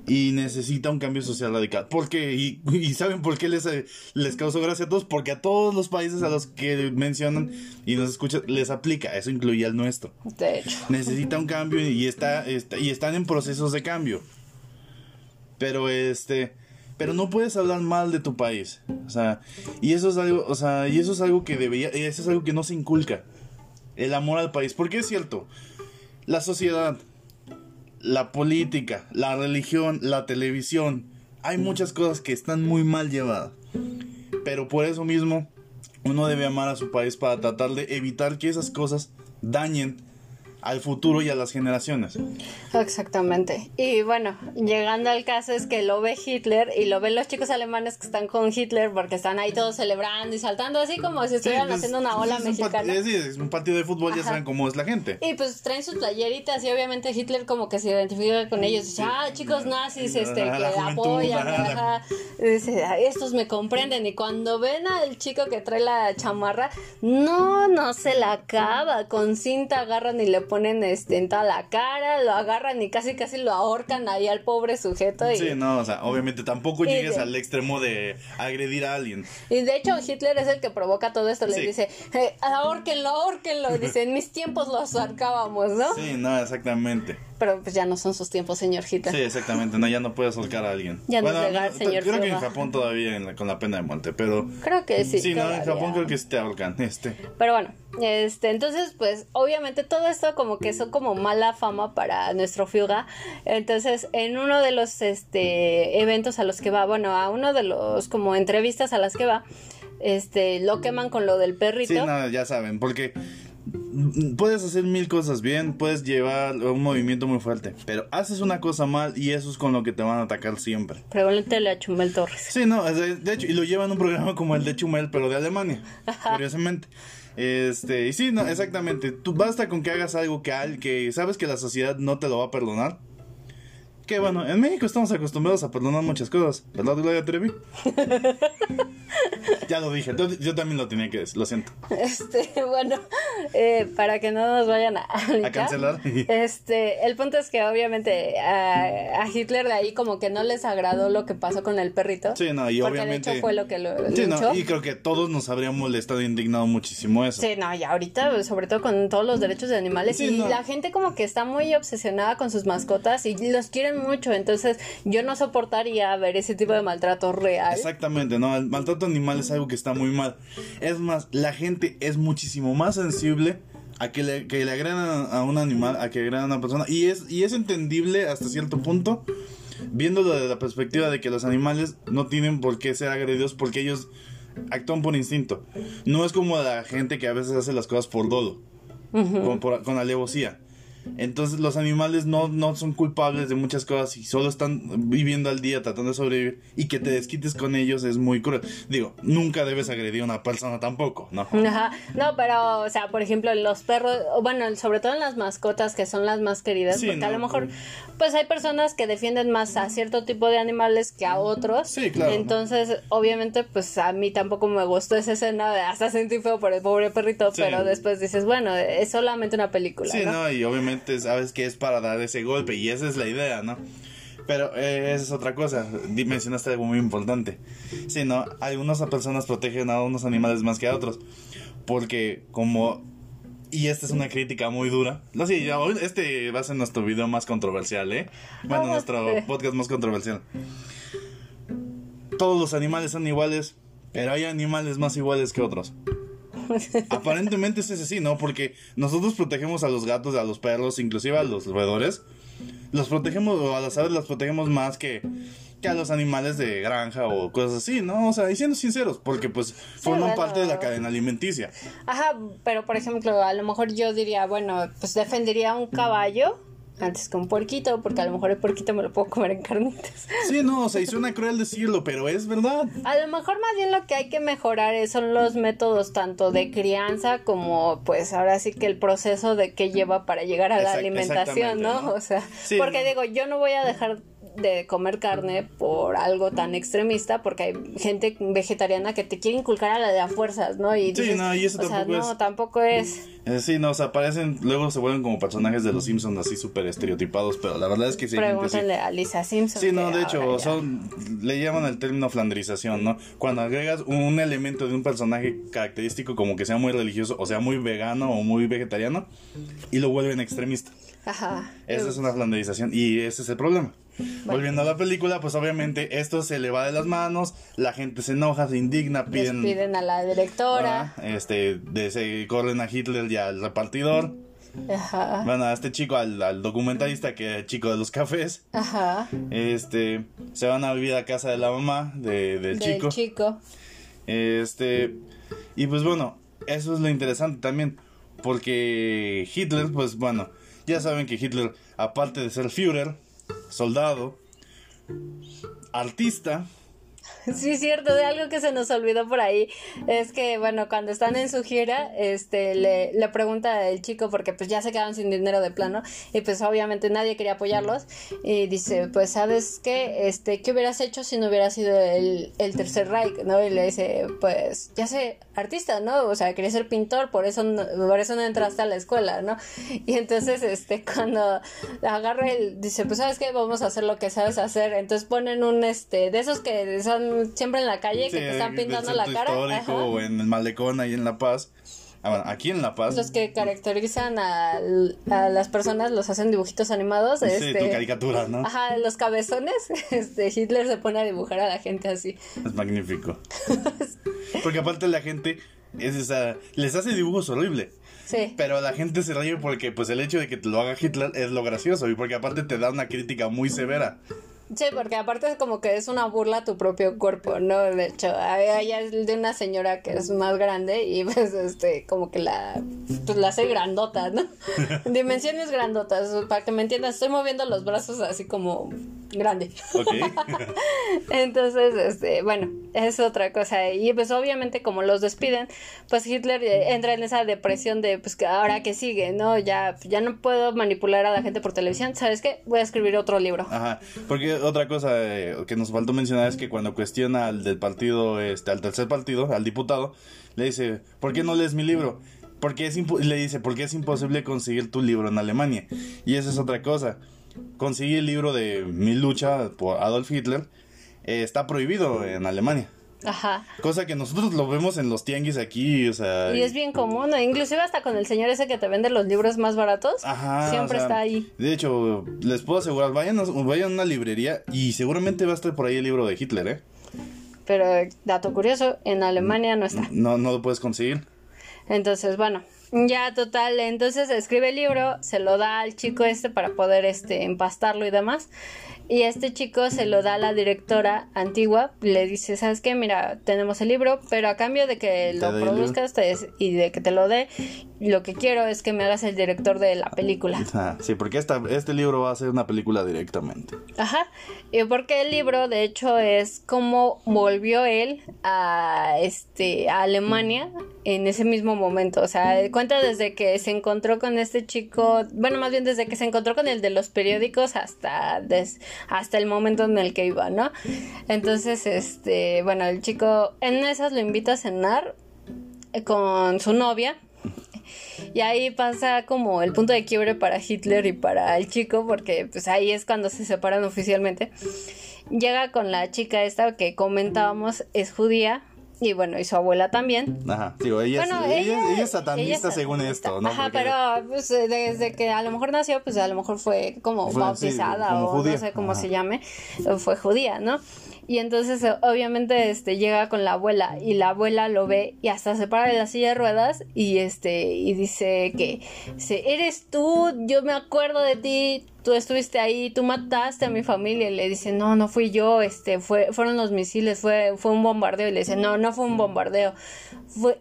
Y necesita un cambio social radical. ¿Por qué? ¿Y, y saben por qué les, les causó gracia a todos? Porque a todos los países a los que mencionan y nos escuchan les aplica. Eso incluye al nuestro De hecho. necesita un cambio y está, está- y están en procesos de cambio. Pero este, pero no puedes hablar mal de tu país. O sea, y eso es algo, o sea, y eso es algo que debería, eso es algo que no se inculca. El amor al país, porque es cierto. La sociedad, la política, la religión, la televisión, hay muchas cosas que están muy mal llevadas. Pero por eso mismo uno debe amar a su país para tratar de evitar que esas cosas dañen al futuro y a las generaciones. Exactamente. Y bueno, llegando al caso es que lo ve Hitler y lo ven los chicos alemanes que están con Hitler porque están ahí todos celebrando y saltando así como si estuvieran pues, haciendo una ola es un mexicana. part- es, es un partido de fútbol, ya saben cómo es la gente. Y pues traen sus playeritas y obviamente Hitler como que se identifica con ellos. Dice, ah, chicos nazis, este, que la juventud, apoyan, ajá. Dice, "Ah, estos me comprenden. Y cuando ven al chico que trae la chamarra, no, no se la acaba. Con cinta agarran y le ponen este, en toda la cara, lo agarran y casi casi lo ahorcan ahí al pobre sujeto. Y, Sí, no, o sea, obviamente tampoco llegues de- al extremo de agredir a alguien. y de hecho Hitler es el que provoca todo esto. Le Sí. dice, eh, ahórquenlo, ahórquenlo. Dice, en mis tiempos los ahorcábamos, ¿no? Sí, no, exactamente. Pero pues ya no son sus tiempos, señor Hitler. Sí, exactamente. No, ya no puedes ahorcar a alguien. Ya no es legal, no, señor Creo que en. Japón todavía en la- con la pena de muerte, pero... Creo que sí. Sí, no, en todavía. Japón creo que sí te ahorcan. Este. Pero bueno, este, entonces, pues, obviamente todo esto como que son como mala fama para nuestro Fuga. Entonces, en uno de los este eventos a los que va, bueno, a uno de los como entrevistas a las que va, este, lo queman con lo del perrito. Sí, no, ya saben, porque puedes hacer mil cosas bien, puedes llevar un movimiento muy fuerte, pero haces una cosa mal y eso es con lo que te van a atacar siempre. Pregúntale a Chumel Torres. Sí, no, de hecho, y lo llevan a un programa como el de Chumel, pero de Alemania, curiosamente. Este, y sí, no, exactamente. Tú basta con que hagas algo que, que sabes que la sociedad no te lo va a perdonar. Que bueno, en México estamos acostumbrados a perdonar muchas cosas, ¿verdad, Gloria Trevi? (laughs) ya lo dije, yo, también lo tenía que decir, lo siento. Este, bueno, eh, para que no nos vayan a, A cancelar. Este, el punto es que obviamente a, a Hitler de ahí como que no les agradó lo que pasó con el perrito. Sí, no, y porque obviamente. de hecho fue lo que lo Sí, no, linchó. y creo que todos nos habría molestado e indignado muchísimo eso. Sí, no, y ahorita, sobre todo con todos los derechos de animales, Sí, y no. la gente como que está muy obsesionada con sus mascotas y los quieren mucho, entonces yo no soportaría ver ese tipo de maltrato real. Exactamente, no, el maltrato animal es algo que está muy mal. Es más, la gente es muchísimo más sensible a que le, que le agredan a, un animal, a que agredan a una persona. Y es, y es entendible hasta cierto punto, viéndolo desde la perspectiva de que los animales no tienen por qué ser agredidos porque ellos actúan por instinto. No es como la gente que a veces hace las cosas por dolo, con, por- con alevosía. Entonces los animales no, no son culpables de muchas cosas y solo están viviendo al día tratando de sobrevivir y que te desquites con ellos es muy cruel. Digo, nunca debes agredir a una persona tampoco, ¿no? (laughs) Ajá. No, pero, o sea, por ejemplo, los perros, bueno, sobre todo en las mascotas que son las más queridas, Sí, porque a lo mejor, pues. hay personas que defienden más a cierto tipo de animales que a otros. Sí, claro. Entonces, obviamente, pues a mí tampoco me gustó esa escena, de- hasta sentí feo por el pobre perrito, Sí. pero después dices, bueno, es solamente una película. Sí, ¿no? no, y obviamente sabes que es para dar ese golpe y esa es la idea, ¿no? Pero eh, esa es otra cosa, mencionaste algo muy importante. Sí, ¿no? Algunas personas protegen a unos animales más que a otros. Porque como... Y esta es una crítica muy dura. No sé, ya, este va a ser nuestro video más controversial, ¿eh? Bueno, nuestro sí. podcast más controversial. Todos los animales son iguales, pero hay animales más iguales que otros. (laughs) Aparentemente es así, ¿no? Porque nosotros protegemos a los gatos, a los perros, inclusive a los roedores. Los protegemos, o a las aves las protegemos más que, que a los animales de granja o cosas así, ¿no? O sea, y siendo sinceros, porque pues forman bueno. parte de la cadena alimenticia. Ajá, pero por ejemplo, a lo mejor yo diría, bueno, pues defendería un caballo antes un puerquito, porque a lo mejor el puerquito me lo puedo comer en carnitas. (laughs) Sí, no, o sea, y suena cruel decirlo, pero es verdad. A lo mejor más bien lo que hay que mejorar es- son los métodos tanto de crianza como pues ahora sí que el proceso de que lleva para llegar a la Exact- alimentación, ¿no? O sea, Sí, porque no. digo, yo no voy a dejar de comer carne por algo tan extremista porque hay gente vegetariana que te quiere inculcar a la de a fuerzas, ¿no? Y Sí, no, y eso o sea, tampoco no, es- tampoco es Eh, sí, no, o sea, parecen, luego se vuelven como personajes de los Simpsons así súper estereotipados, pero la verdad es que sí. Pregúntenle a Lisa Simpson. Sí, no, de hecho, son, le llaman el término flanderización, ¿no? Cuando agregas un elemento de un personaje característico como que sea muy religioso, o sea, muy vegano o muy vegetariano, y lo vuelven extremista. Ajá. Esa es una flanderización y ese es el problema. Volviendo a la película, pues obviamente esto se le va de las manos, la gente se enoja, se indigna, piden... Despiden a la directora. ah, este, de, se corren a Hitler y al repartidor. Ajá. Bueno, a este chico, al, al documentalista que es chico de los cafés. Ajá. Este, se van a vivir a casa de la mamá de- del Del chico. chico. Este, y pues bueno, eso es lo interesante también, porque Hitler, pues bueno, ya saben que Hitler, aparte de ser Führer, soldado, artista, (laughs) Sí, cierto, de algo que se nos olvidó por ahí es que, bueno, cuando están en su gira, este, le, le pregunta el chico, porque pues ya se quedaron sin dinero de plano, y pues obviamente nadie quería apoyarlos, y dice, pues, ¿sabes qué? Este, ¿qué hubieras hecho si no hubiera sido el, el tercer Reich, no? Y le dice, pues, ya sé, artista, ¿no? O sea, quería ser pintor, por eso no, por eso no entraste a la escuela, ¿no? Y entonces, este, (laughs) cuando agarra el, dice, pues, ¿sabes qué? Vamos a hacer lo que sabes hacer, entonces ponen un, este, de esos que son siempre en la calle, que te están pintando la cara. histórico Ajá. o en el malecón ahí en La Paz. Ah, bueno, aquí en La Paz. Los que caracterizan a, las personas los hacen dibujitos animados. Sí, este, tu caricatura, ¿no? Ajá, los cabezones. (laughs) Este, Hitler se pone a dibujar a la gente así. Es magnífico. (laughs) Porque aparte la gente es esa, les hace dibujos horribles. Sí. Pero la gente se ríe porque pues el hecho de que te lo haga Hitler es lo gracioso y porque aparte te da una crítica muy severa. Sí, porque aparte es como que es una burla a tu propio cuerpo, ¿no? De hecho, ella es de una señora que es más grande y pues este, como que la, pues la hace grandota, ¿no? (laughs) Dimensiones grandotas, para que me entiendas, estoy moviendo los brazos así como grande. ¿Ok? (laughs) Entonces, este, bueno, es otra cosa. Y pues obviamente como los despiden, pues Hitler eh, entra en esa depresión de pues que ahora que sigue, ¿no? Ya, ya no puedo manipular a la gente por televisión, ¿sabes qué? Voy a escribir otro libro. Ajá. Porque otra cosa eh, que nos faltó mencionar es que cuando cuestiona al del partido, este, al tercer partido, al diputado, le dice, ¿por qué no lees mi libro? Porque es le dice, porque es imposible conseguir tu libro en Alemania. Y esa es otra cosa. Conseguir el libro de Mi lucha por Adolf Hitler eh, está prohibido en Alemania. Ajá. Cosa que nosotros lo vemos en los tianguis aquí, o sea... Y es bien común, ¿no? inclusive hasta con el señor ese que te vende los libros más baratos, Ajá, siempre o sea, está ahí. De hecho, les puedo asegurar, vayan a, vayan a una librería y seguramente va a estar por ahí el libro de Hitler, ¿eh? Pero dato curioso, en Alemania no está. No, no lo puedes conseguir. Entonces, bueno, ya total, entonces escribe el libro, se lo da al chico este para poder este empastarlo y demás. Y este chico se lo da a la directora antigua, le dice, ¿sabes qué? Mira, tenemos el libro, pero a cambio de que lo produzcas te- y de que te lo dé, lo que quiero es que me hagas el director de la película. Sí, porque esta, este libro va a ser una película directamente. Ajá, y porque el libro de hecho es cómo volvió él a este a Alemania en ese mismo momento, o sea, cuenta desde que se encontró con este chico, bueno, más bien desde que se encontró con el de los periódicos hasta des- hasta el momento en el que iba, ¿no? Entonces, este, bueno, el chico en esas lo invita a cenar eh, con su novia y ahí pasa como el punto de quiebre para Hitler y para el chico, porque pues ahí es cuando se separan oficialmente. Llega con la chica esta que comentábamos, es judía, y bueno, y su abuela también. Ajá, digo, ella, Bueno, es, ella, ella, ella es satanista ella es según satanista. esto, ¿no? Ajá, Porque- pero pues, desde que a lo mejor nació, pues a lo mejor fue como Fue, sí, bautizada como o judía. no sé cómo Ajá. se llame, fue judía, ¿no? Y entonces obviamente este llega con la abuela y la abuela lo ve y hasta se para de la silla de ruedas y este y dice que eres tú, yo me acuerdo de ti, tú estuviste ahí, tú mataste a mi familia. Y le dice, no, no fui yo, este, fue, fueron los misiles, fue, fue un bombardeo. Y le dice, no, no fue un bombardeo.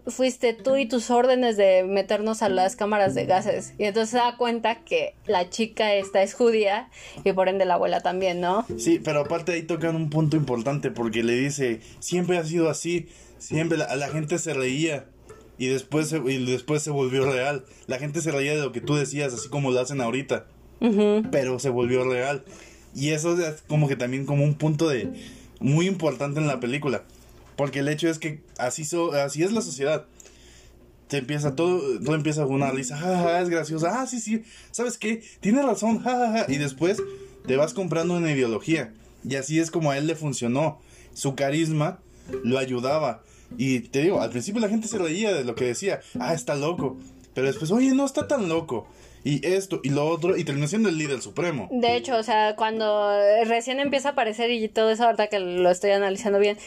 fuiste tú y tus órdenes de meternos a las cámaras de gases. Y entonces se da cuenta que la chica esta es judía y por ende la abuela también, ¿no? Sí, pero aparte ahí tocan un punto importante porque le dice, siempre ha sido así, siempre la, gente se reía y después, se, y después se volvió real. La gente se reía de lo que tú decías, así como lo hacen ahorita pero se volvió real. Y eso es como que también como un punto de muy importante en la película. Porque el hecho es que así, so, es la sociedad. Te empieza todo, todo empieza con una risa, jajaja, es graciosa, ah, sí, sí, ¿sabes qué? Tienes razón, jajaja, y después te vas comprando una ideología. Y así es como a él le funcionó. Su carisma lo ayudaba. Y te digo, al principio la gente se reía de lo que decía, ah, está loco. Pero después, oye, no está tan loco y esto y lo otro y terminó siendo el líder supremo. De hecho, o sea, cuando recién empieza a aparecer y todo eso, ahorita que lo estoy analizando bien,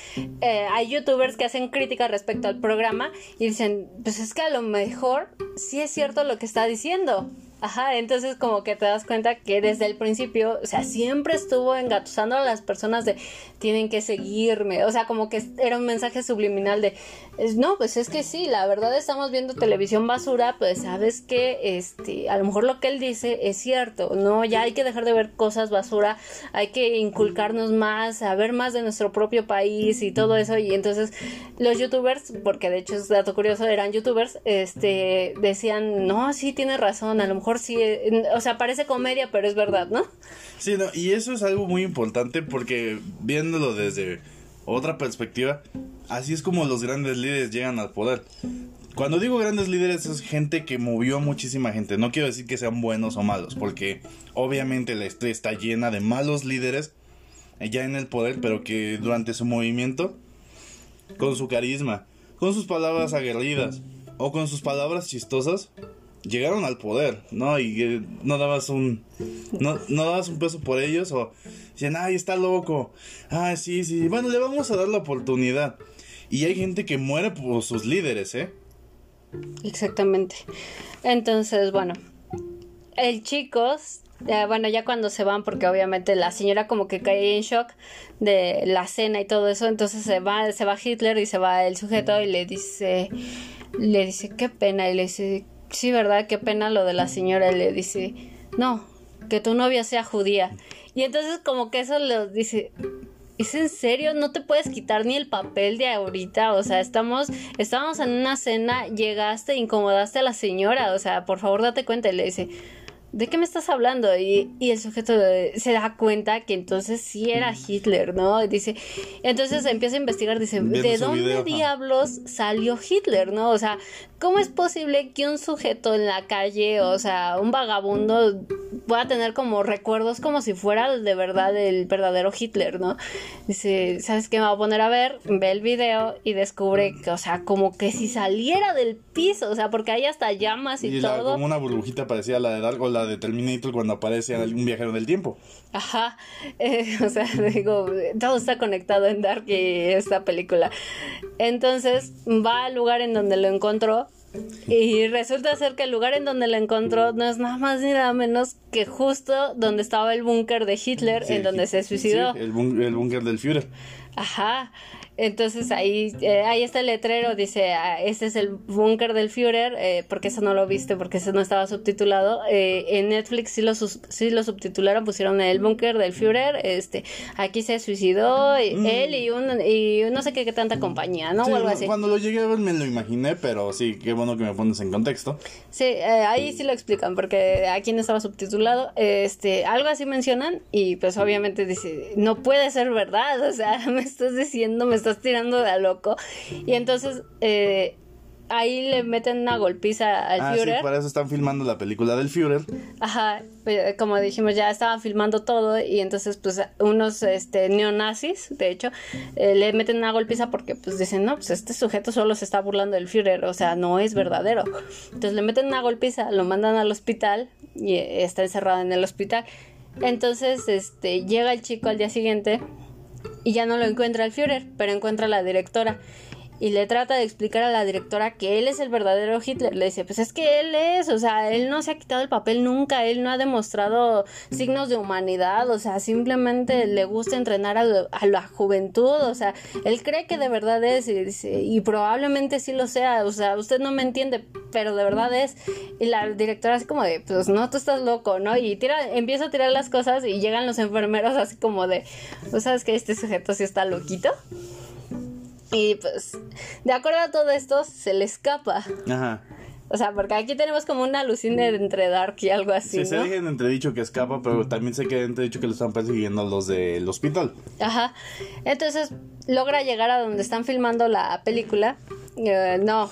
eh, hay youtubers que hacen crítica respecto al programa y dicen, pues es que a lo mejor sí es cierto lo que está diciendo. Ajá, entonces como que te das cuenta que desde el principio, o sea, siempre estuvo engatusando a las personas de tienen que seguirme, o sea, como que era un mensaje subliminal de no, pues es que sí, la verdad estamos viendo televisión basura, pues sabes que este, a lo mejor lo que él dice es cierto, no, ya hay que dejar de ver cosas basura, hay que inculcarnos más, a ver más de nuestro propio país y todo eso y entonces los youtubers, porque de hecho es dato curioso, eran youtubers, este decían, "No, sí tiene razón, a lo mejor sí, eh, o sea, parece comedia, pero es verdad, ¿no? Sí, no, y eso es algo muy importante porque viéndolo desde otra perspectiva, así es como los grandes líderes llegan al poder. Cuando digo grandes líderes es gente que movió a muchísima gente. No quiero decir que sean buenos o malos, porque obviamente la historia está llena de malos líderes ya en el poder, pero que durante su movimiento, con su carisma, con sus palabras aguerridas o con sus palabras chistosas, llegaron al poder, ¿no? Y eh, no dabas un no, no dabas un peso por ellos o decían, "Ay, está loco." "Ah, sí, sí. Bueno, le vamos a dar la oportunidad." Y hay gente que muere por sus líderes, ¿eh? Exactamente. Entonces, bueno, el chico eh, bueno, ya cuando se van, porque obviamente la señora como que cae en shock de la cena y todo eso, entonces se va, se va Hitler y se va el sujeto y le dice, le dice, qué pena, y le dice, sí, ¿verdad? Qué pena lo de la señora. le dice, no, que tu novia sea judía. Y entonces como que eso le dice, ¿es en serio? No te puedes quitar ni el papel de ahorita. O sea, estamos, estamos en una cena, llegaste, incomodaste a la señora. O sea, por favor date cuenta. Y le dice, ¿de qué me estás hablando? Y, y, el sujeto se da cuenta que entonces sí era Hitler, ¿no? Dice, entonces empieza a investigar, dice, ¿de dónde diablos salió Hitler, no? O sea, ¿cómo es posible que un sujeto en la calle, o sea, un vagabundo, pueda tener como recuerdos como si fuera de verdad el verdadero Hitler, ¿no? Dice, ¿sabes qué? Me va a poner a ver, ve el video y descubre que, o sea, como que si saliera del piso, o sea, porque hay hasta llamas y, todo. Como una burbujita parecía la de Dark o de Terminator cuando aparece un viajero del tiempo. Ajá, eh, o sea, (laughs) digo, todo está conectado en Dark y esta película. Entonces va al lugar en donde lo encontró y resulta ser que el lugar en donde lo encontró no es nada más ni nada menos que justo donde estaba el búnker de Hitler, en donde se suicidó. Sí, el búnker del Führer. Ajá. Entonces ahí, eh, ahí está el letrero, dice, ah, este es el búnker del Führer, eh, porque eso no lo viste, porque eso no estaba subtitulado. Eh, en Netflix sí lo, sí lo subtitularon, pusieron el búnker del Führer, este, aquí se suicidó mm. él y, un, y no sé qué, qué tanta compañía, ¿no? o algo así. Cuando lo llegué a ver me lo imaginé, pero sí, qué bueno que me pones en contexto. Sí, ahí sí lo explican, porque aquí no estaba subtitulado, este, algo así mencionan y pues obviamente dice, no puede ser verdad, o sea, (laughs) me estás diciendo, me estás tirando de a loco. Y entonces eh, ahí le meten una golpiza al ah, Führer. Sí, para eso están filmando la película del Führer. Ajá, pues, como dijimos, ya estaban filmando todo y entonces pues unos este neonazis, de hecho, eh, le meten una golpiza porque pues dicen, no, pues este sujeto solo se está burlando del Führer, o sea, no es verdadero. Entonces le meten una golpiza, lo mandan al hospital y está encerrado en el hospital. Entonces, este, llega el chico al día siguiente y ya no lo encuentra el Führer, pero encuentra a la directora y le trata de explicar a la directora que él es el verdadero Hitler. Le dice, pues es que él es, o sea, él no se ha quitado el papel nunca, él no ha demostrado signos de humanidad, o sea, simplemente le gusta entrenar a, la juventud, o sea, él cree que de verdad es y, probablemente sí lo sea, o sea, usted no me entiende, pero de verdad es. Y la directora así como de, pues no, tú estás loco, ¿no? Y tira, empieza a tirar las cosas y llegan los enfermeros así como de, sabes que este sujeto sí está loquito. Y pues, de acuerdo a todo esto, se le escapa. Ajá. O sea, porque aquí tenemos como una alucina entre Dark y algo así. Sí, se deja en entredicho que escapa, pero también se queda en entredicho que lo están persiguiendo los del hospital. Ajá. Entonces logra llegar a donde están filmando la película. Eh, no.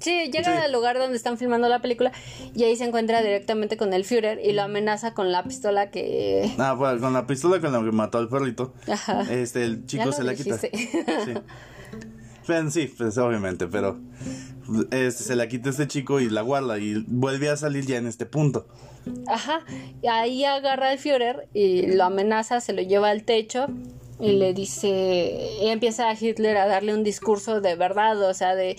Sí, llega al lugar donde están filmando la película y ahí se encuentra directamente con el Führer y lo amenaza con la pistola que. Ah, pues con la pistola con la que mató al perrito. Ajá. Este, el chico se la quita. Sí. (laughs) Sí, pues obviamente, pero este, se la quita este chico y la guarda y vuelve a salir ya en este punto. Ajá, ahí agarra al Führer y lo amenaza, se lo lleva al techo y le dice, y empieza a Hitler a darle un discurso de verdad, o sea, de,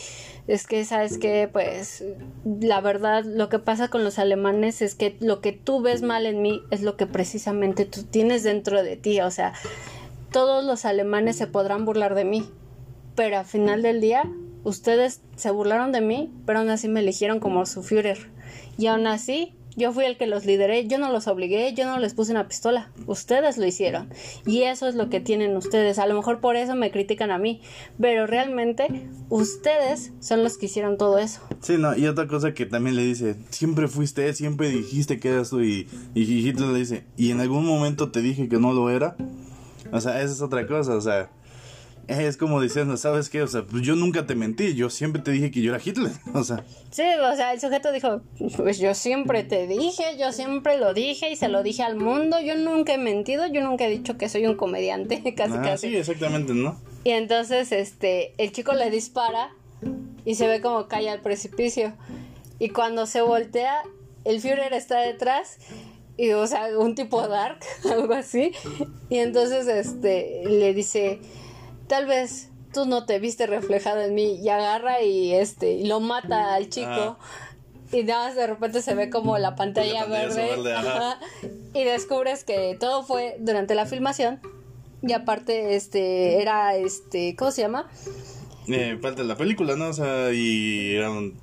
es que, ¿sabes que Pues la verdad, lo que pasa con los alemanes es que lo que tú ves mal en mí es lo que precisamente tú tienes dentro de ti, o sea, todos los alemanes se podrán burlar de mí, pero al final del día ustedes se burlaron de mí, pero aún así me eligieron como su Führer. Y aún así, yo fui el que los lideré, yo no los obligué, yo no les puse una pistola, ustedes lo hicieron. Y eso es lo que tienen ustedes. A lo mejor por eso me critican a mí, pero realmente ustedes son los que hicieron todo eso. Sí, no, y otra cosa que también le dice, siempre fuiste, siempre dijiste que eras tú y, y le dice, y en algún momento te dije que no lo era. O sea, esa es otra cosa, o sea, es como diciendo, ¿sabes qué? O sea, pues yo nunca te mentí, yo siempre te dije que yo era Hitler, (laughs) o sea. Sí, o sea, el sujeto dijo, pues yo siempre te dije, yo siempre lo dije y se lo dije al mundo, yo nunca he mentido, yo nunca he dicho que soy un comediante, (laughs) casi ah, casi. Sí, exactamente, ¿no? Y entonces, este, el chico le dispara y se ve como cae al precipicio. Y cuando se voltea, el Führer está detrás y o sea, un tipo dark, (laughs) algo así. Y entonces este le dice, tal vez tú no te viste reflejado en mí y agarra y este y lo mata al chico. Y nada más de repente se ve como la pantalla, verde, y descubres que todo fue durante la filmación y aparte este era este ¿cómo se llama? Eh, de la película, ¿no? O sea, y era un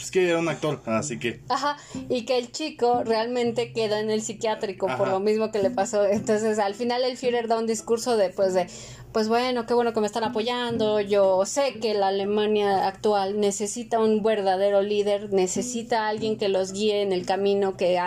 es que era un actor, así que. Ajá, y que el chico realmente quedó en el psiquiátrico por lo mismo que le pasó. Entonces, al final el Führer da un discurso de, pues, de, pues bueno, qué bueno que me están apoyando. Yo sé que la Alemania actual necesita un verdadero líder, necesita alguien que los guíe en el camino, que,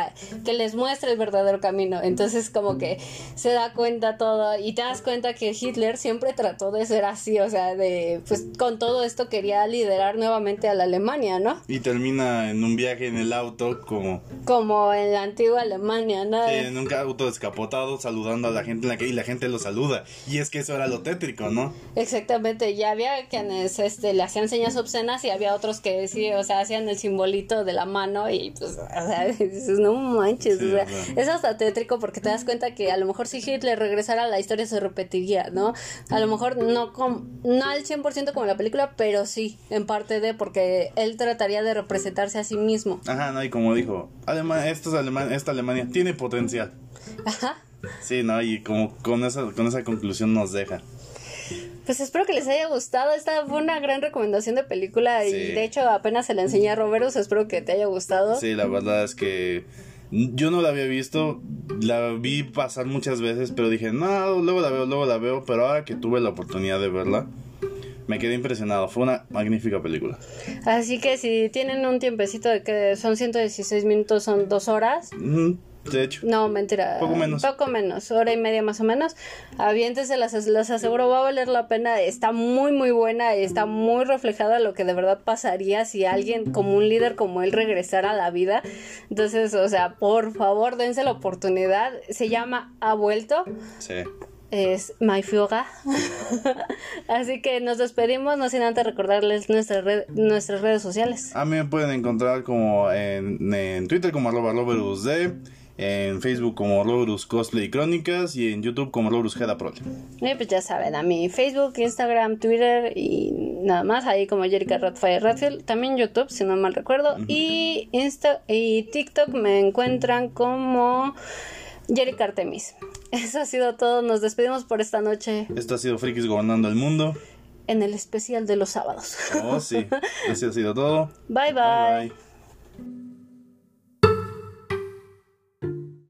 que les muestre el verdadero camino. Entonces, como que se da cuenta todo y te das cuenta que Hitler siempre trató de ser así, o sea, de, pues con todo esto quería liderar nuevamente a la Alemania, ¿no? Y termina en un viaje en el auto como... Como en la antigua Alemania, ¿no? Sí, en un auto descapotado saludando a la gente en la que y la gente lo saluda. Y es que eso era tétrico, ¿no? Exactamente, ya había quienes este, le hacían señas obscenas y había otros que sí, o sea, hacían el simbolito de la mano y pues, o sea, (laughs) dices, no manches, o sea, es hasta tétrico porque te das cuenta que a lo mejor si Hitler regresara la historia se repetiría, ¿no? A lo mejor no, con, no al 100% como la película, pero sí, en parte de, porque él trataría de representarse a sí mismo. Ajá, no, y como dijo, Alemania, estos esta Alemania tiene potencial. Ajá. Sí, no, y como con esa, con esa conclusión nos deja. Pues espero que les haya gustado. Esta fue una gran recomendación de película y de hecho apenas se la enseñé a Roberto. Espero que te haya gustado. Sí, la verdad es que yo no la había visto. La vi pasar muchas veces, pero dije, no, luego la veo, luego la veo. Pero ahora que tuve la oportunidad de verla, me quedé impresionado. Fue una magnífica película. Así que si tienen un tiempecito de que son 116 minutos, son dos horas. De hecho. No, mentira. Poco menos. Poco menos, hora y media más o menos. Aviéntense, las, las aseguro, va a valer la pena. Está muy, muy buena y está muy reflejada lo que de verdad pasaría si alguien como un líder como él regresara a la vida. Entonces, o sea, por favor, dense la oportunidad. Se llama Ha vuelto. Sí es My Fuga. (laughs) Así que nos despedimos, no sin antes recordarles nuestras, nuestras redes sociales. A mí me pueden encontrar como en, en Twitter como arroba en Facebook como Lorus Cosplay Crónicas y en YouTube como Lorus Heda Prole. Y pues ya saben, a mi Facebook, Instagram, Twitter y nada más, ahí como Jerica Rodfire Radfield, también YouTube, si no mal recuerdo, y Insta y TikTok me encuentran como Jerica Artemis. (laughs) Eso ha sido todo, nos despedimos por esta noche Esto ha sido Frikis Gobernando el Mundo. en el especial de los sábados. Oh, sí. (laughs) Eso ha sido todo. bye. bye. bye.